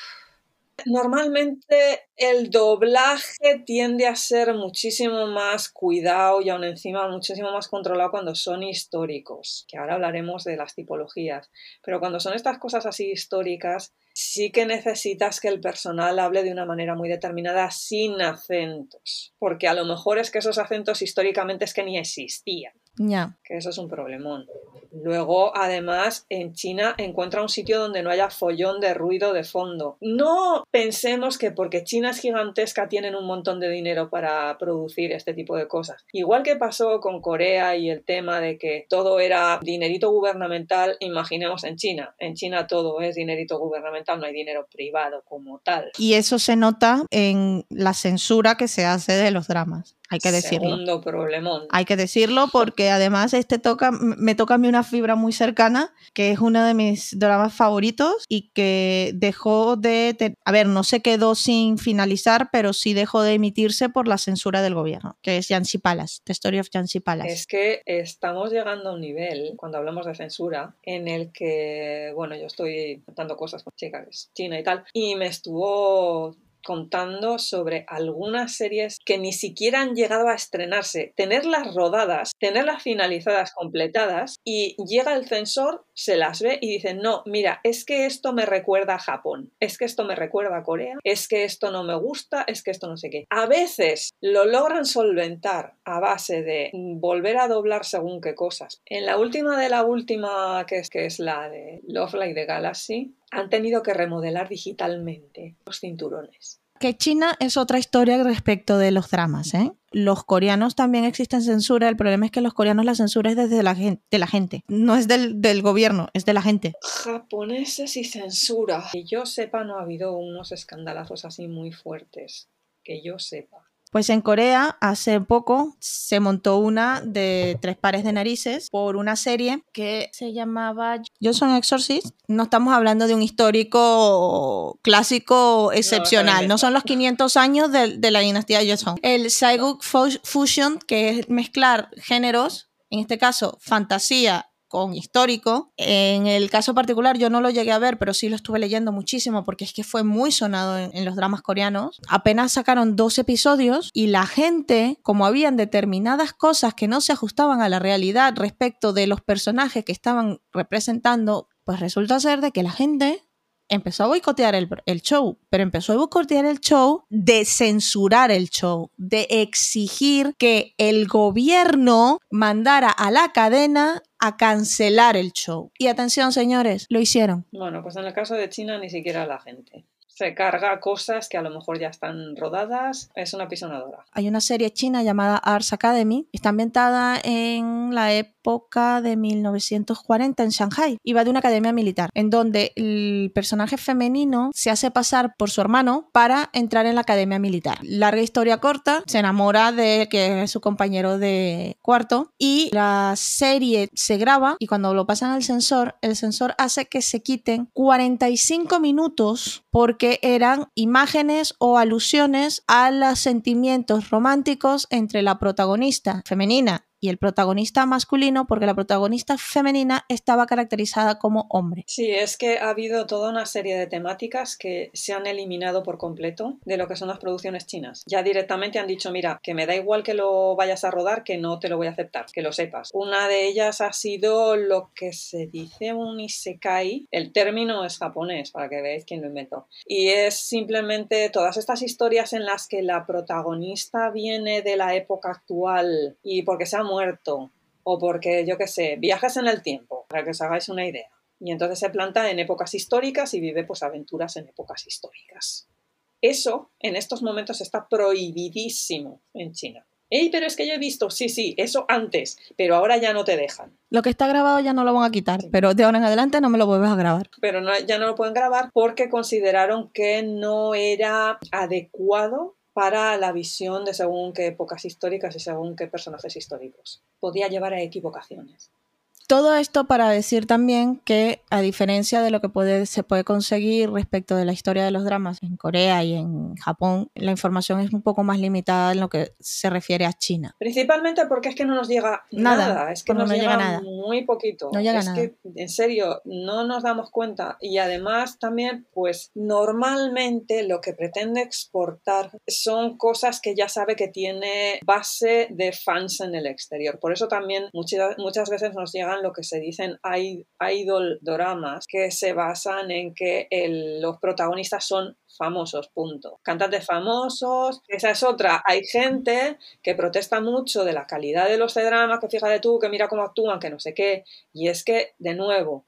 Normalmente el doblaje tiende a ser muchísimo más cuidado y aún encima muchísimo más controlado cuando son históricos, que ahora hablaremos de las tipologías, pero cuando son estas cosas así históricas, sí que necesitas que el personal hable de una manera muy determinada sin acentos, porque a lo mejor es que esos acentos históricamente es que ni existían. Ya. Que eso es un problemón. Luego, además, en China encuentra un sitio donde no haya follón de ruido de fondo. No pensemos que porque China es gigantesca tienen un montón de dinero para producir este tipo de cosas. Igual que pasó con Corea y el tema de que todo era dinerito gubernamental, imaginemos en China. En China todo es dinerito gubernamental, no hay dinero privado como tal. Y eso se nota en la censura que se hace de los dramas. Hay que decirlo. Segundo problemón. Hay que decirlo porque además este toca, me toca a mí una fibra muy cercana, que es uno de mis dramas favoritos y que dejó de, a ver, no se quedó sin finalizar, pero sí dejó de emitirse por la censura del gobierno, que es Yancy Palace, The Story of Yancy Palace. Es que estamos llegando a un nivel, cuando hablamos de censura, en el que, bueno, yo estoy contando cosas con chicas, China y tal, y me estuvo contando sobre algunas series que ni siquiera han llegado a estrenarse, tenerlas rodadas, tenerlas finalizadas, completadas, y llega el censor, se las ve y dice, no, mira, es que esto me recuerda a Japón, es que esto me recuerda a Corea, es que esto no me gusta, es que esto no sé qué. A veces lo logran solventar a base de volver a doblar según qué cosas. En la última de la última, que es, que es la de Love Like the Galaxy, han tenido que remodelar digitalmente los cinturones. Que China es otra historia respecto de los dramas, ¿eh? Los coreanos también existen censura. El problema es que los coreanos la censura es desde la gente, de la gente. No es del, del gobierno, es de la gente. Japoneses y censura. Que yo sepa, no ha habido unos escandalazos así muy fuertes. Que yo sepa. Pues en Corea hace poco se montó una de tres pares de narices por una serie que se llamaba Johnson Exorcist. No estamos hablando de un histórico clásico excepcional, no, son los 500 años de, de la dinastía Joseon. El Saiguk Fusion, que es mezclar géneros, en este caso fantasía con histórico. En el caso particular yo no lo llegué a ver, pero sí lo estuve leyendo muchísimo porque es que fue muy sonado en, los dramas coreanos. Apenas sacaron dos episodios y la gente, como habían determinadas cosas que no se ajustaban a la realidad respecto de los personajes que estaban representando, pues resulta ser de que la gente empezó a boicotear el, show, pero empezó a boicotear el show de censurar el show, de exigir que el gobierno mandara a la cadena a cancelar el show. Y atención, señores, lo hicieron. Bueno, pues en el caso de China ni siquiera la gente se carga cosas que a lo mejor ya están rodadas, es una pisonadora. Hay una serie china llamada Arts Academy, está ambientada en la época de 1940 en Shanghai y va de una academia militar, en donde el personaje femenino se hace pasar por su hermano para entrar en la academia militar. Larga historia corta, se enamora de que es su compañero de cuarto y la serie se graba y cuando lo pasan al sensor, el sensor hace que se quiten 45 minutos porque eran imágenes o alusiones a los sentimientos románticos entre la protagonista femenina y el protagonista masculino porque la protagonista femenina estaba caracterizada como hombre. Sí, es que ha habido toda una serie de temáticas que se han eliminado por completo de lo que son las producciones chinas. Ya directamente han dicho, mira, que me da igual que lo vayas a rodar, que no te lo voy a aceptar, que lo sepas. Una de ellas ha sido lo que se dice un isekai. El término es japonés, para que veáis quién lo inventó. Y es simplemente todas estas historias en las que la protagonista viene de la época actual y porque se ha o porque, yo qué sé, viajes en el tiempo, para que os hagáis una idea. Y entonces se planta en épocas históricas y vive pues aventuras en épocas históricas. Eso en estos momentos está prohibidísimo en China. ¡Ey, pero es que yo he visto! Sí, sí, eso antes, pero ahora ya no te dejan. Lo que está grabado ya no lo van a quitar, sí. pero de ahora en adelante no me lo vuelves a grabar. Pero no, ya no lo pueden grabar porque consideraron que no era adecuado para la visión de según qué épocas históricas y según qué personajes históricos. Podía llevar a equivocaciones. Todo esto para decir también que, a diferencia de lo que puede, se puede conseguir respecto de la historia de los dramas en Corea y en Japón, la información es un poco más limitada en lo que se refiere a China. Principalmente porque es que no nos llega nada, nada. es que nos no llega, llega nada. muy poquito. No llega es nada. que, en serio, no nos damos cuenta. Y además también, pues normalmente lo que pretende exportar son cosas que ya sabe que tiene base de fans en el exterior. Por eso también muchas, muchas veces nos llegan lo que se dicen idol doramas, que se basan en que los protagonistas son famosos, punto. Cantantes famosos, esa es otra. Hay gente que protesta mucho de la calidad de los dramas, que fíjate tú, que mira cómo actúan, que no sé qué. Y es que, de nuevo,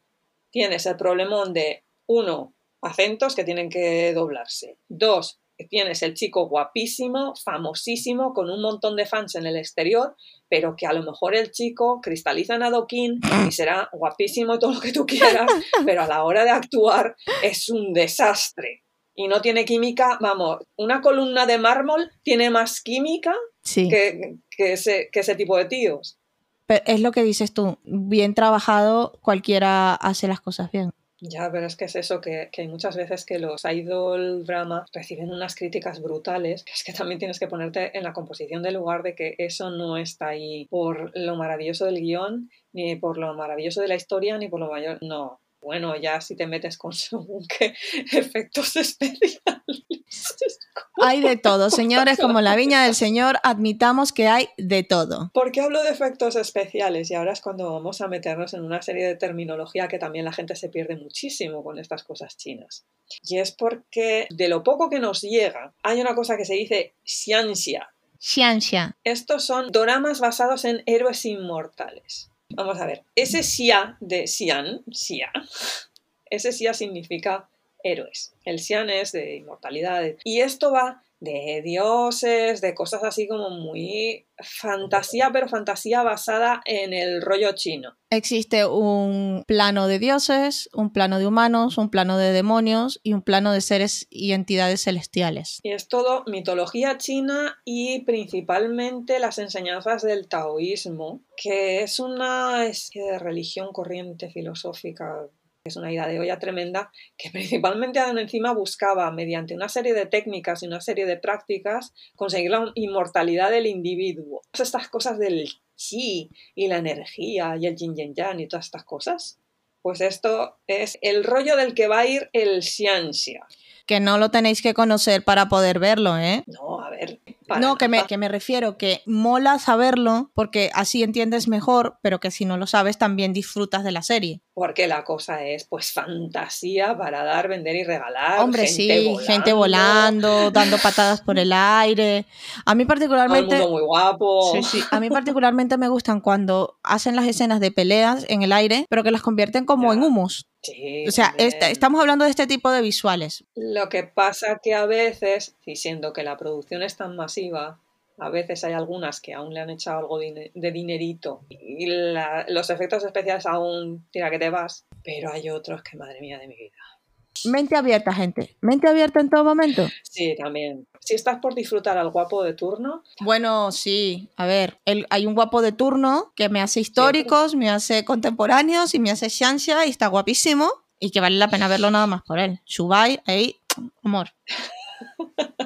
tienes el problemón de, uno, acentos que tienen que doblarse. Dos, tienes el chico guapísimo, famosísimo, con un montón de fans en el exterior, pero que a lo mejor el chico cristaliza en adoquín y será guapísimo todo lo que tú quieras, pero a la hora de actuar es un desastre. Y no tiene química, vamos, una columna de mármol tiene más química sí. que, que, ese, que ese tipo de tíos. Pero es lo que dices tú, bien trabajado, cualquiera hace las cosas bien. Ya, pero es que es eso, que, que, hay muchas veces que los idol drama reciben unas críticas brutales, que es que también tienes que ponerte en la composición del lugar de que eso no está ahí por lo maravilloso del guion, ni por lo maravilloso de la historia, ni por lo mayor... No, bueno, ya si te metes con según qué efectos especiales. Hay de todo, señores, como la viña del Señor, admitamos que hay de todo. ¿Por qué hablo de efectos especiales? Y ahora es cuando vamos a meternos en una serie de terminología que también la gente se pierde muchísimo con estas cosas chinas. Y es porque de lo poco que nos llega, hay una cosa que se dice xianxia. Xianxia. Estos son doramas basados en héroes inmortales. Vamos a ver, ese xia de xian, xia, ese xia significa héroes. El xian es de inmortalidad. Y esto va de dioses, de cosas así como muy fantasía, pero fantasía basada en el rollo chino. Existe un plano de dioses, un plano de humanos, un plano de demonios y un plano de seres y entidades celestiales. Y es todo mitología china y principalmente las enseñanzas del taoísmo, que es una especie de religión corriente filosófica es una idea de olla tremenda, que principalmente encima buscaba, mediante una serie de técnicas y una serie de prácticas, conseguir la inmortalidad del individuo. Estas cosas del chi y la energía y el yin y yang y todas estas cosas, pues esto es el rollo del que va a ir el xianxia. Que no lo tenéis que conocer para poder verlo, ¿eh? No, a ver. No, que me, que me refiero que mola saberlo porque así entiendes mejor, pero que si no lo sabes también disfrutas de la serie. Porque la cosa es, pues, fantasía para dar, vender y regalar. Hombre, gente sí, volando, gente volando, dando patadas por el aire. A mí Todo el particularmente... mundo muy guapo. Sí, sí. A mí particularmente me gustan cuando hacen las escenas de peleas en el aire, pero que las convierten como Ya. en humos. Sí, O sea, esta- estamos hablando de este tipo de visuales. Lo que pasa que a veces, y siendo que la producción es tan masiva, a veces hay algunas que aún le han echado algo de de dinerito y la- los efectos especiales aún tira que te vas, pero hay otros que, madre mía de mi vida. Mente abierta, gente. Mente abierta en todo momento. Sí, también. Si estás por disfrutar al guapo de turno, Bueno, sí. A ver, el- hay un guapo de turno que me hace históricos, me hace contemporáneos y me hace xianxia y está guapísimo y que vale la pena verlo nada más por él. Shubai, ahí, amor.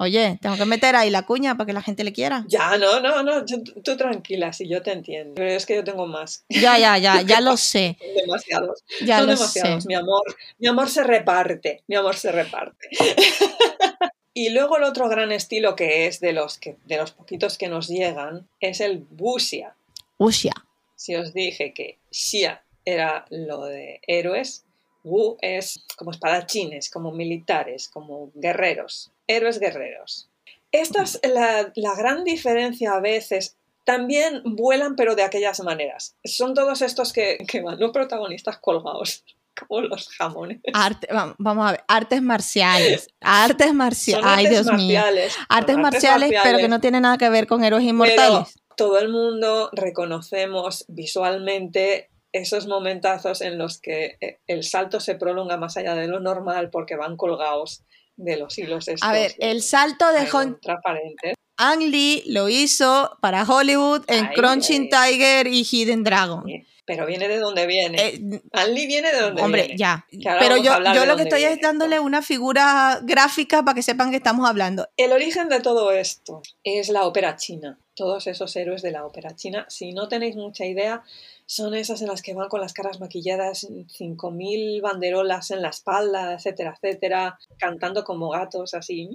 Oye, tengo que meter ahí la cuña para que la gente le quiera. ya, no, no, no, tú, tú tranquila, si yo te entiendo. Pero es que yo tengo más, Ya, ya, ya, ya lo sé. demasiados. Ya Son lo demasiados, sé. mi amor. Mi amor se reparte, mi amor se reparte. y luego el otro gran estilo que es de los, que, de los poquitos que nos llegan es el busia. Uxia. Si os dije que xia era lo de héroes, wu es como espadachines, como militares, como guerreros, héroes guerreros. Esta es la, la gran diferencia a veces. También vuelan, pero de aquellas maneras. Son todos estos que, que van los protagonistas colgados, como los jamones. Arte, vamos a ver, artes marciales. Artes marciales. Son Ay, Dios mío. marciales, son Artes marciales, pero que no tienen nada que ver con héroes inmortales. Pero todo el mundo reconocemos visualmente esos momentazos en los que eh, el salto se prolonga más allá de lo normal porque van colgados de los hilos estos. A ver, el salto de Ay, Hon transparentes. Ang Lee lo hizo para Hollywood en Ay, Crunching Tiger y Hidden Dragon. Sí, Pero viene de donde viene. Eh, An Lee viene de donde hombre, viene. ya. Que ahora Pero yo, yo lo que estoy es dándole una figura gráfica para que sepan que estamos hablando. El origen de todo esto es la ópera china. Todos esos héroes de la ópera china, si no tenéis mucha idea, son esas en las que van con las caras maquilladas, 5.000 banderolas en la espalda, etcétera, etcétera, cantando como gatos así.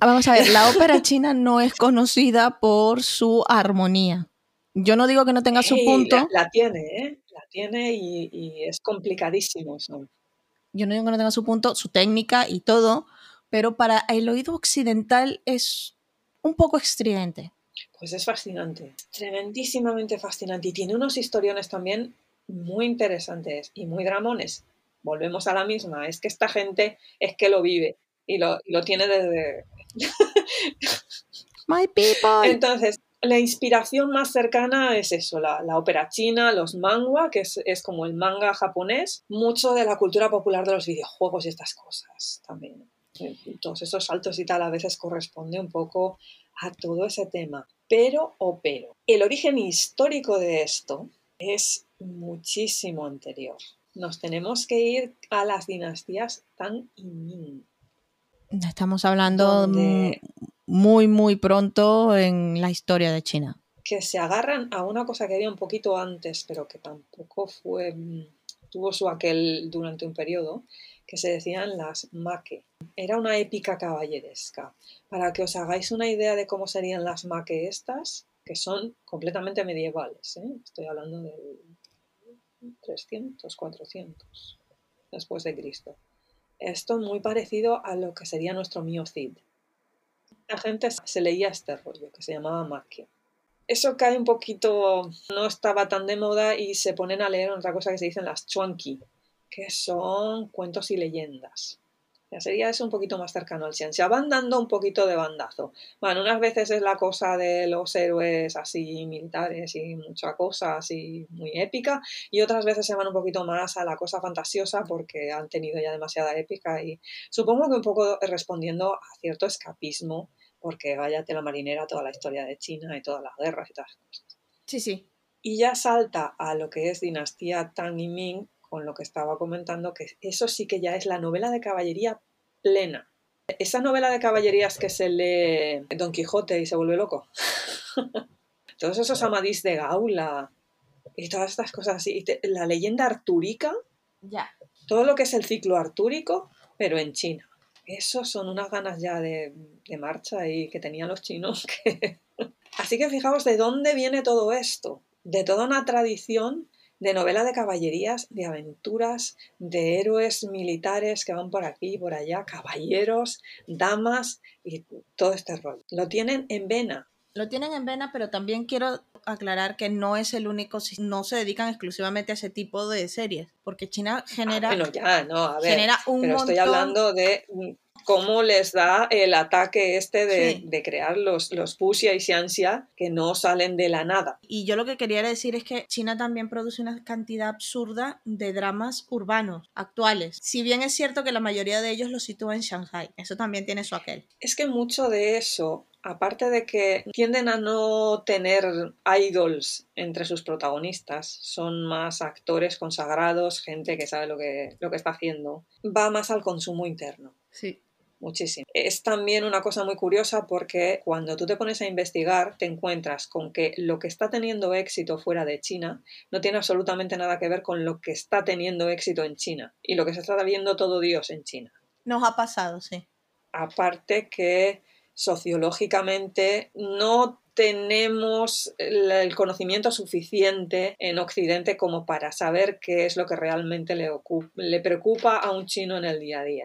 Ah, Vamos a ver, la ópera china no es conocida por su armonía. Yo no digo que no tenga su punto, La, la tiene, ¿eh? La tiene y, y es complicadísimo yo no digo que no tenga su punto, su técnica y todo, pero para el oído occidental es un poco estridente. Pues es fascinante, tremendísimamente fascinante y tiene unos historiones también muy interesantes y muy dramones. Volvemos a la misma, es que esta gente es que lo vive y lo, y lo tiene desde... My people. Entonces, la inspiración más cercana es eso, la, la ópera china, los manga, que es, es como el manga japonés, mucho de la cultura popular de los videojuegos y estas cosas también. Eh, Todos esos saltos y tal a veces corresponde un poco a todo ese tema. Pero o pero. El origen histórico de esto es muchísimo anterior. Nos tenemos que ir a las dinastías Tang y Ming. Estamos hablando Donde- muy, muy pronto en la historia de China. que se agarran a una cosa que había un poquito antes, pero que tampoco fue mm, tuvo su aquel durante un periodo, que se decían las maque. Era una épica caballeresca. Para que os hagáis una idea de cómo serían las maque estas, que son completamente medievales, ¿eh? estoy hablando del 300, 400 después de Cristo. Esto muy parecido a lo que sería nuestro mío Cid. La gente se leía este rollo que se llamaba maquia. Eso cae un poquito, no estaba tan de moda y se ponen a leer otra cosa que se dicen las chuanqui, que son cuentos y leyendas. Ya sería eso un poquito más cercano al ciencia. Van dando un poquito de bandazo. Bueno, unas veces es la cosa de los héroes así militares y mucha cosa así muy épica, y otras veces se van un poquito más a la cosa fantasiosa porque han tenido ya demasiada épica y supongo que un poco respondiendo a cierto escapismo, porque váyate la marinera toda la historia de China y todas las guerras y todas las cosas. Sí, sí. Y ya salta a lo que es dinastía Tang y Ming, con lo que estaba comentando, que eso sí que ya es la novela de caballería plena. Esa novela de caballerías que se lee Don Quijote y se vuelve loco. Todos esos amadís de Gaula y todas estas cosas así. La leyenda artúrica. Ya. Todo lo que es el ciclo artúrico, pero en China. Eso son unas ganas ya de, de marcha y que tenían los chinos. Que... Así que fijaos de dónde viene todo esto. De toda una tradición de novela de caballerías, de aventuras, de héroes militares que van por aquí y por allá, caballeros, damas y todo este rol. Lo tienen en vena. Lo tienen en vena, pero también quiero aclarar que no es el único, no se dedican exclusivamente a ese tipo de series, porque China genera, Ah, bueno, ya, no, a ver, genera un pero estoy hablando de cómo les da el ataque este de, Sí. de crear los, los fusia y xianxia que no salen de la nada. Y yo lo que quería decir es que China también produce una cantidad absurda de dramas urbanos actuales. Si bien es cierto que la mayoría de ellos los sitúa en Shanghai, eso también tiene su aquel. Es que mucho de eso, aparte de que tienden a no tener idols entre sus protagonistas, son más actores consagrados, gente que sabe lo que, lo que está haciendo, va más al consumo interno. Sí. Muchísimo. Es también una cosa muy curiosa porque cuando tú te pones a investigar te encuentras con que lo que está teniendo éxito fuera de China no tiene absolutamente nada que ver con lo que está teniendo éxito en China y lo que se está viendo todo Dios en China. Nos ha pasado, sí. Aparte que sociológicamente no tenemos el conocimiento suficiente en Occidente como para saber qué es lo que realmente le, le preocupa a un chino en el día a día.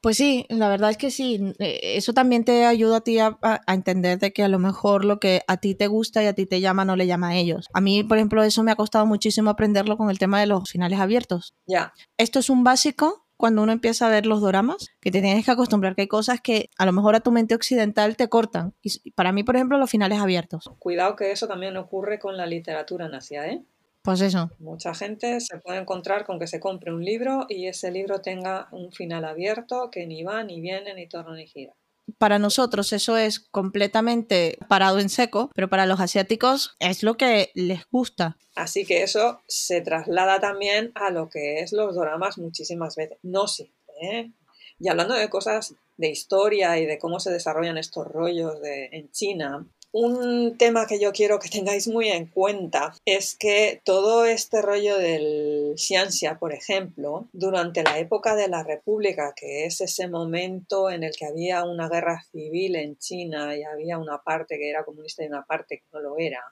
Pues sí, la verdad es que sí. Eh, Eso también te ayuda a ti a, entender de que a lo mejor lo que a ti te gusta y a ti te llama no le llama a ellos. A mí, por ejemplo, eso me ha costado muchísimo aprenderlo con el tema de los finales abiertos. Ya, Esto es un básico cuando uno empieza a ver los doramas, que te tienes que acostumbrar que hay cosas que a lo mejor a tu mente occidental te cortan. Y para mí, por ejemplo, los finales abiertos. cuidado que eso también ocurre con la literatura en Asia, ¿eh? Pues eso. Mucha gente se puede encontrar con que se compre un libro y ese libro tenga un final abierto que ni va, ni viene, ni torna, ni gira. Para nosotros eso es completamente parado en seco, pero para los asiáticos es lo que les gusta. Así que eso se traslada también a lo que es los dramas muchísimas veces. No siempre, ¿eh? Y hablando de cosas de historia y de cómo se desarrollan estos rollos de, en China, un tema que yo quiero que tengáis muy en cuenta es que todo este rollo del Xianxia, por ejemplo, durante la época de la República, que es ese momento en el que había una guerra civil en China y había una parte que era comunista y una parte que no lo era,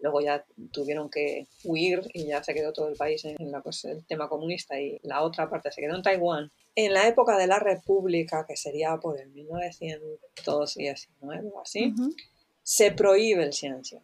luego ya tuvieron que huir y ya se quedó todo el país en la, pues, el tema comunista y la otra parte se quedó en Taiwán. En la época de la República, que sería por el 1919 o así, Ujú. Se prohíbe el Xianxia.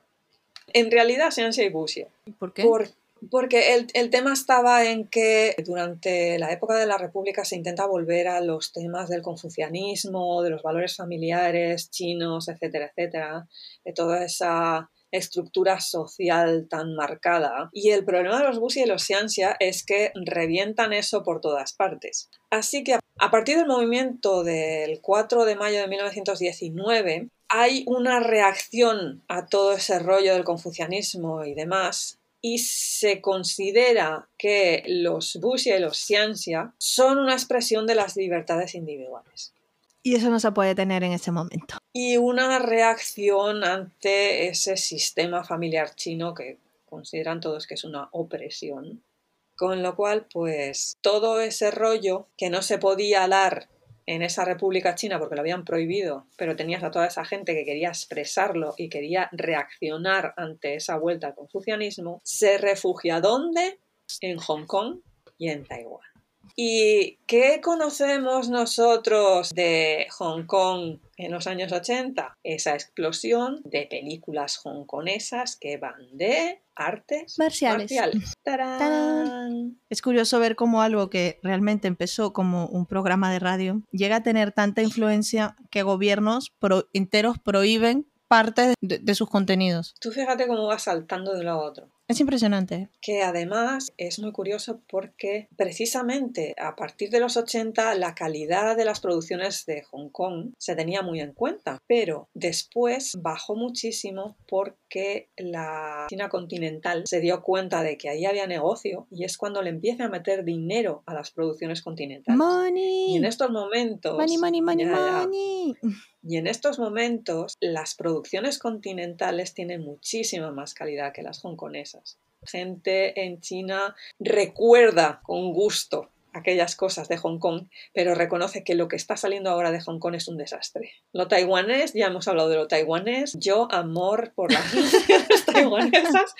En realidad, Xianxia y Wuxia. ¿Por qué? Por- porque el, el tema estaba en que durante la época de la República se intenta volver a los temas del confucianismo, de los valores familiares chinos, etcétera, etcétera, de toda esa estructura social tan marcada. Y el problema de los Wuxia y los Xianxia es que revientan eso por todas partes. Así que a partir del movimiento del 4 de mayo de 1919, hay una reacción a todo ese rollo del confucianismo y demás, y se considera que los Wuxia y los Xianxia son una expresión de las libertades individuales Y eso no se puede tener en ese momento. y una reacción ante ese sistema familiar chino que consideran todos que es una opresión. Con lo cual, pues todo ese rollo que no se podía hablar en esa República China porque lo habían prohibido, pero tenías a toda esa gente que quería expresarlo y quería reaccionar ante esa vuelta al confucianismo, se refugia ¿dónde? En Hong Kong y en Taiwán. ¿Y qué conocemos nosotros de Hong Kong en los años 80? Esa explosión de películas hongkonesas que van de artes Marciales. ¡Tarán! ¡Tarán! Es curioso ver cómo algo que realmente empezó como un programa de radio llega a tener tanta influencia que gobiernos pro- enteros prohíben parte de, de sus contenidos. Tú fíjate cómo va saltando de un lado a otro. Es impresionante. que además es muy curioso porque precisamente a partir de los 80 la calidad de las producciones de Hong Kong se tenía muy en cuenta, pero después bajó muchísimo porque la China continental se dio cuenta de que ahí había negocio y es cuando le empieza a meter dinero a las producciones continentales. Y Money. en estos momentos... Money, money, money, Ya, ya. money. Y en estos momentos las producciones continentales tienen muchísima más calidad que las hongkonesas. Gente en China recuerda con gusto aquellas cosas de Hong Kong, pero reconoce que lo que está saliendo ahora de Hong Kong es un desastre. Lo taiwanés, ya hemos hablado de lo taiwanés, yo amor por las taiwanesas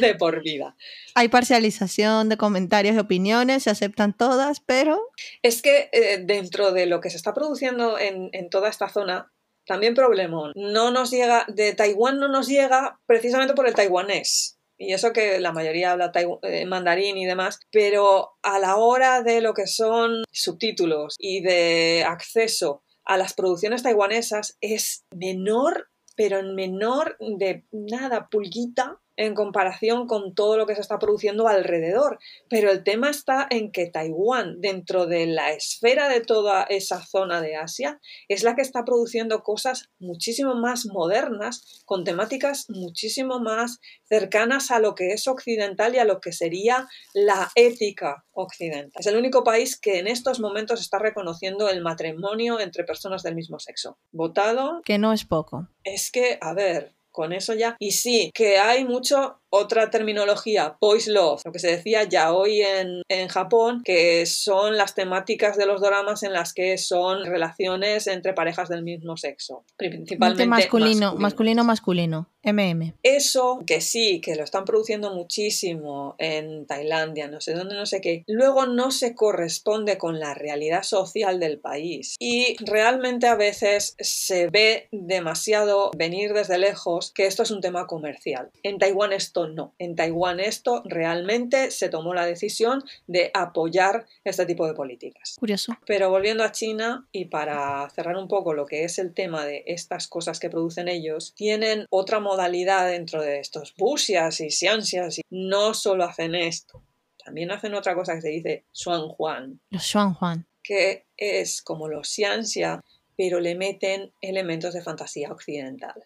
de por vida. Hay parcialización de comentarios y opiniones, se aceptan todas, pero Es que eh, dentro de lo que se está produciendo en, en toda esta zona, también problemón. No nos llega, de Taiwán no nos llega precisamente por el taiwanés. Y eso que la mayoría habla eh, mandarín y demás, pero a la hora de lo que son subtítulos y de acceso a las producciones taiwanesas es menor, pero en menor de nada, pulguita en comparación con todo lo que se está produciendo alrededor. Pero el tema está en que Taiwán, dentro de la esfera de toda esa zona de Asia, es la que está produciendo cosas muchísimo más modernas, con temáticas muchísimo más cercanas a lo que es occidental y a lo que sería la ética occidental. Es el único país que en estos momentos está reconociendo el matrimonio entre personas del mismo sexo. Votado que no es poco. es que, a ver, con eso ya. Y sí, que hay mucho otra terminología, boys love, lo que se decía ya hoy en, en Japón, que son las temáticas de los dramas en las que son relaciones entre parejas del mismo sexo. Principalmente masculino, masculinas. masculino, masculino. MM. Eso, que sí, que lo están produciendo muchísimo en Tailandia, no sé dónde, no sé qué, luego no se corresponde con la realidad social del país. Y realmente a veces se ve demasiado venir desde lejos que esto es un tema comercial. En Taiwán esto no. En Taiwán esto realmente se tomó la decisión de apoyar este tipo de políticas. Curioso. Pero volviendo a China y para cerrar un poco lo que es el tema de estas cosas que producen ellos, tienen otra modalidad dentro de estos buxias y xianxias y no solo hacen esto, también hacen otra cosa que se dice Xuanhuan, Los Xuan Juan. que es como los xianxia, pero le meten elementos de fantasía occidental.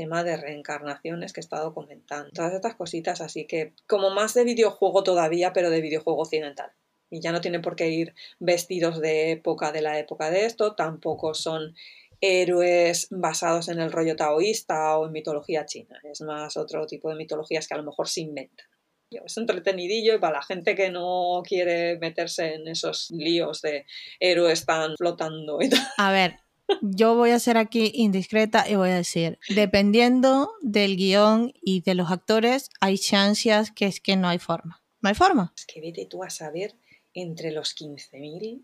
Tema de reencarnaciones que he estado comentando. Todas estas cositas, así que como más de videojuego todavía, pero de videojuego occidental. Y ya no tienen por qué ir vestidos de época de la época de esto, tampoco son héroes basados en el rollo taoísta o en mitología china. Es más otro tipo de mitologías que a lo mejor se inventan. Es entretenidillo y para la gente que no quiere meterse en esos líos de héroes tan flotando y tal. A ver, yo voy a ser aquí indiscreta y voy a decir, dependiendo del guion y de los actores, hay chances que es que no hay forma. No hay forma. Es que vete tú a saber entre los 15.000,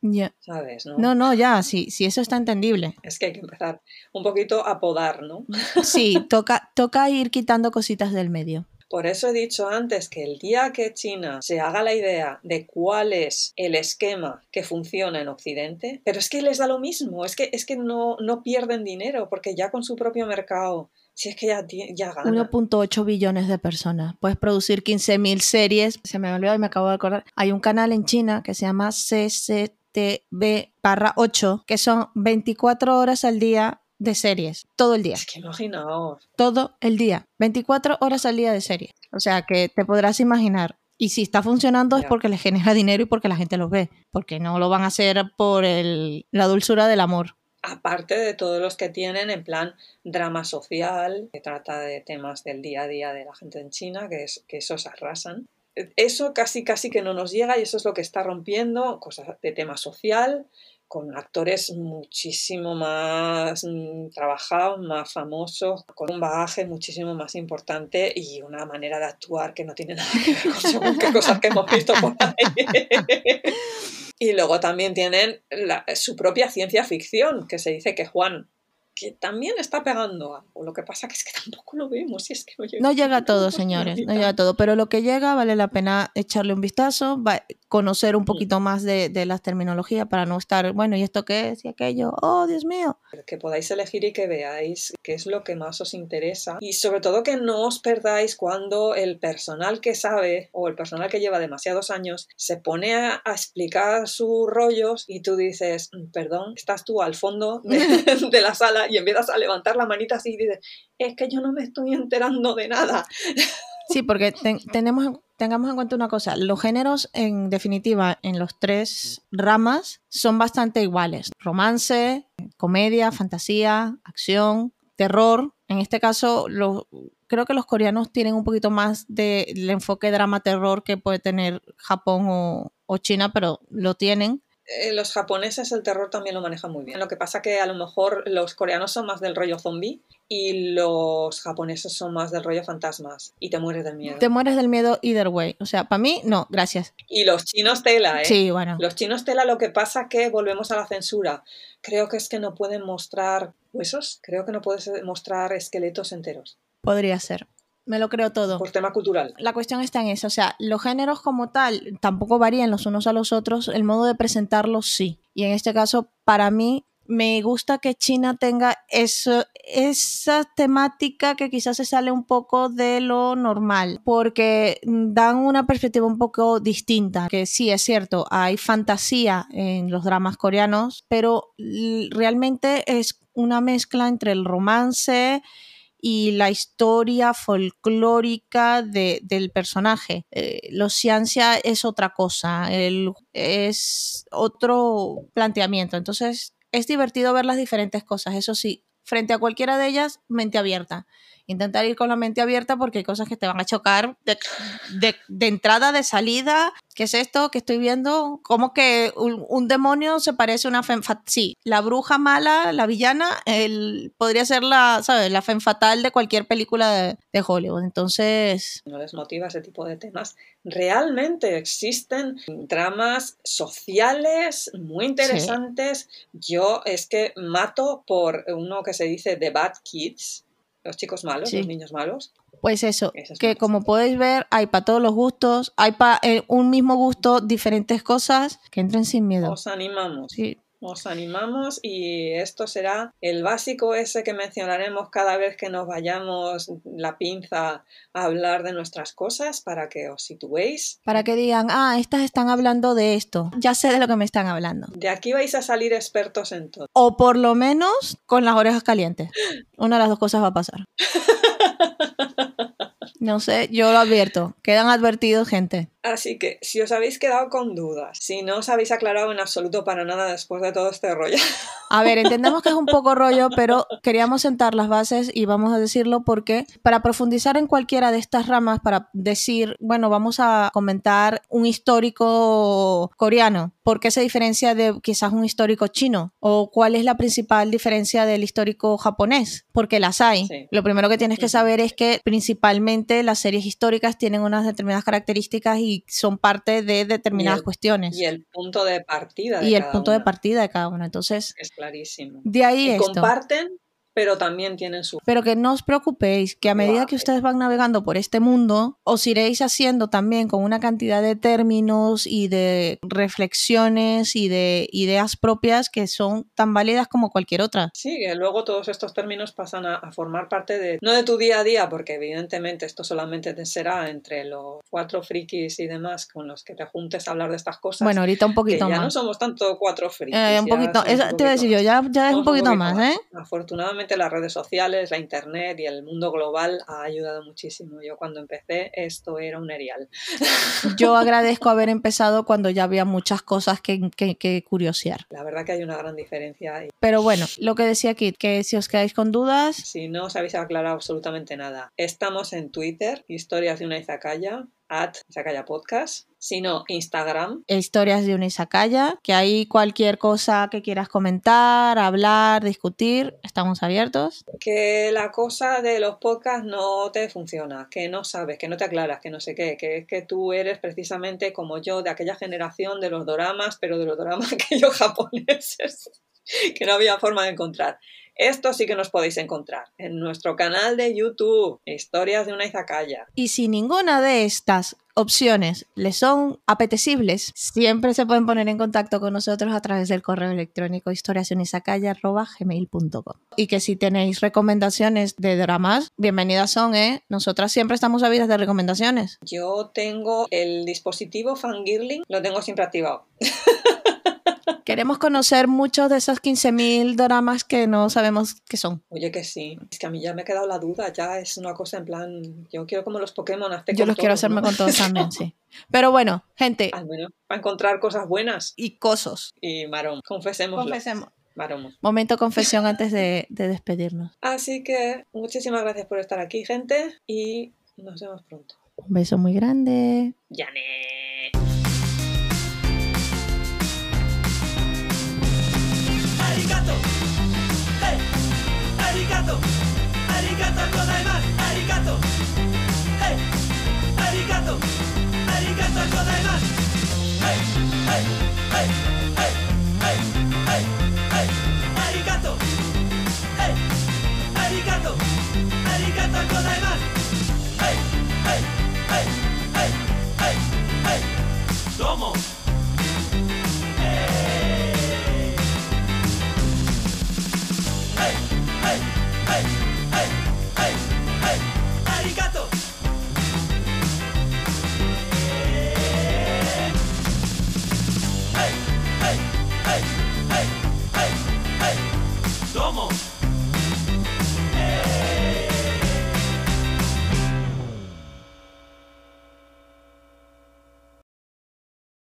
Ya. ¿sabes? ¿no? No, no, ya, sí, sí, eso está entendible. Es que hay que empezar un poquito a podar, ¿no? Sí, toca, toca ir quitando cositas del medio. Por eso he dicho antes que el día que China se haga la idea de cuál es el esquema que funciona en Occidente, pero es que les da lo mismo, es que, es que no, no pierden dinero, porque ya con su propio mercado, si es que ya, ya ganan. 1.8 billones de personas. Puedes producir 15.000 series. Se me olvidó y me acabo de acordar. Hay un canal en China que se llama CCTV barra 8, que son 24 horas al día de series. Todo el día. Es que imaginaos. Todo el día. 24 horas al día de series. O sea que te podrás imaginar. Y si está funcionando es porque le genera dinero y porque la gente los ve. Porque no lo van a hacer por el- la dulzura del amor. Aparte de todos los que tienen en plan drama social, que trata de temas del día a día de la gente en China, que, es, que esos arrasan. eso casi casi que no nos llega y eso es lo que está rompiendo cosas de tema social, con actores muchísimo más mm, trabajados, más famosos, con un bagaje muchísimo más importante y una manera de actuar que no tiene nada que ver con según cosas que hemos visto por ahí. y luego también tienen su propia ciencia ficción, que se dice que Juan, que también está pegando algo. Lo que pasa que es que tampoco lo vemos y es que no llega, No llega a todo, señores, no llega a todo, pero lo que llega vale la pena echarle un vistazo, conocer un poquito más de, de las terminologías para no estar, bueno, ¿y esto qué es? ¿Y aquello? Oh, Dios mío. que podáis elegir y que veáis qué es lo que más os interesa y sobre todo que no os perdáis cuando el personal que sabe o el personal que lleva demasiados años se pone a, a explicar sus rollos y tú dices, "Mm, perdón, estás tú al fondo de, de la sala y empiezas a levantar la manita así y dices, es que yo no me estoy enterando de nada. Sí, porque ten- tenemos, en- tengamos en cuenta una cosa, los géneros en definitiva en los tres ramas son bastante iguales. Romance, comedia, fantasía, acción, terror. En este caso, creo que los coreanos tienen un poquito más del enfoque drama-terror que puede tener Japón o China, pero lo tienen. Eh, los japoneses el terror también lo manejan muy bien. Lo que pasa que a lo mejor los coreanos son más del rollo zombie y los japoneses son más del rollo fantasmas y te mueres del miedo. Te mueres del miedo either way. O sea, para mí, no, gracias. Y los chinos tela, ¿eh? Sí, bueno. Los chinos tela lo que pasa que volvemos a la censura. Creo que es que no pueden mostrar huesos, creo que no puedes mostrar esqueletos enteros, Podría ser. Me lo creo todo. por tema cultural. La cuestión está en eso, o sea, los géneros como tal tampoco varían los unos a los otros, el modo de presentarlos sí. Y en este caso, para mí, me gusta que China tenga eso, esa temática que quizás se sale un poco de lo normal, porque dan una perspectiva un poco distinta, que sí es cierto, hay fantasía en los dramas coreanos, pero realmente es una mezcla entre el romance, y la historia folclórica de- del personaje. Eh, los ciencia es otra cosa, es otro planteamiento. Entonces, es divertido ver las diferentes cosas, eso sí. Frente a cualquiera de ellas, mente abierta. Intentar ir con la mente abierta porque hay cosas que te van a chocar de, de- de entrada, de salida. ¿Qué es esto que estoy viendo? ¿Cómo que un, un demonio se parece a una femme fatal? Sí, la bruja mala, la villana, el, podría ser la, ¿sabes? La femme fatal de cualquier película de, de Hollywood. Entonces, No les motiva ese tipo de temas. Realmente existen dramas sociales muy interesantes. Yo es que mato por uno que se dice The Bad Kids, los chicos malos, Sí. los niños malos. pues eso, que como podéis ver, hay para todos los gustos, hay para un mismo gusto diferentes cosas que entren sin miedo. Os animamos. Sí, Os animamos y esto será el básico ese que mencionaremos cada vez que nos vayamos la pinza a hablar de nuestras cosas para que os situéis. para que digan, ah, estas están hablando de esto, ya sé de lo que me están hablando. De aquí vais a salir expertos en todo. O por lo menos con las orejas calientes. Una de las dos cosas va a pasar. No sé, yo lo advierto. Quedan advertidos, gente. Así que si os habéis quedado con dudas, si no os habéis aclarado en absoluto para nada después de todo este rollo, A ver, entendemos que es un poco rollo, pero queríamos sentar las bases y vamos a decirlo porque para profundizar en cualquiera de estas ramas, para decir, bueno, vamos a comentar un histórico coreano, ¿por qué se diferencia de quizás un histórico chino? ¿O cuál es la principal diferencia del histórico japonés? Porque las hay. Sí. Lo primero que tienes que saber es que principalmente las series históricas tienen unas determinadas características y son parte de determinadas el- cuestiones. y el punto de partida. De Y el punto de una. partida de cada uno. Entonces, Es clarísimo. de ahí Y esto. comparten, pero también tienen su... Pero que no os preocupéis, que a medida que ustedes van navegando por este mundo, os iréis haciendo también con una cantidad de términos y de reflexiones y de ideas propias que son tan válidas como cualquier otra. Sí, que luego todos estos términos pasan a, a formar parte de, no de tu día a día, porque evidentemente esto solamente te será entre los cuatro frikis y demás con los que te juntes a hablar de estas cosas. Bueno, ahorita un que poquito ya no más. somos tanto cuatro frikis. Eh, un ya poquito, somos eso un te iba a decir yo, ya, ya es un poquito poquito más, más. ¿eh? Afortunadamente las redes sociales, la internet y el mundo global ha ayudado muchísimo. Yo cuando empecé esto era un erial. Yo agradezco haber empezado cuando ya había muchas cosas que, que, que curiosear. La verdad que hay una gran diferencia y Pero bueno, lo que decía Kit, que si os quedáis con dudas, si no os habéis aclarado absolutamente nada, estamos en Twitter, historias de una izakaya, at Izakaya Podcast, sino Instagram. Historias de una izakaya, que ahí cualquier cosa que quieras comentar, hablar, discutir, estamos abiertos. Que la cosa de los podcasts no te funciona, que no sabes, que no te aclaras, que no sé qué, que es que tú eres precisamente como yo de aquella generación de los doramas, pero de los doramas aquellos japoneses que no había forma de encontrar. Esto sí que nos podéis encontrar en nuestro canal de YouTube, Historias de una Izakaya. Y si ninguna de estas opciones les son apetecibles, siempre se pueden poner en contacto con nosotros a través del correo electrónico historiasunizacaya.gmail.com Y que si tenéis recomendaciones de dramas, bienvenidas son, ¿eh? Nosotras siempre estamos ávidas de recomendaciones. Yo tengo el dispositivo Fangirling, lo tengo siempre activado. Queremos conocer muchos de esos 15.000 dramas que no sabemos qué son. Oye, que sí. Es que a mí ya me ha quedado la duda. Ya es una cosa en plan. Yo quiero como los Pokémon. hazte Yo los quiero hacerme ¿no? con todos también, sí. Pero bueno, gente, Al menos para encontrar cosas buenas. y cosos. Y Marón, confesémoslo. Confesemos. Marón. Momento confesión antes de, de despedirnos. Así que muchísimas gracias por estar aquí, gente. Y nos vemos pronto. Un beso muy grande. ¡Yane! がとう。ありがとうございます。ありがとう。はいありがとう。ありがとうございます。はいはいはいはいはいはいありがとう。はいありがとう。ありがとうございます。はいはいはい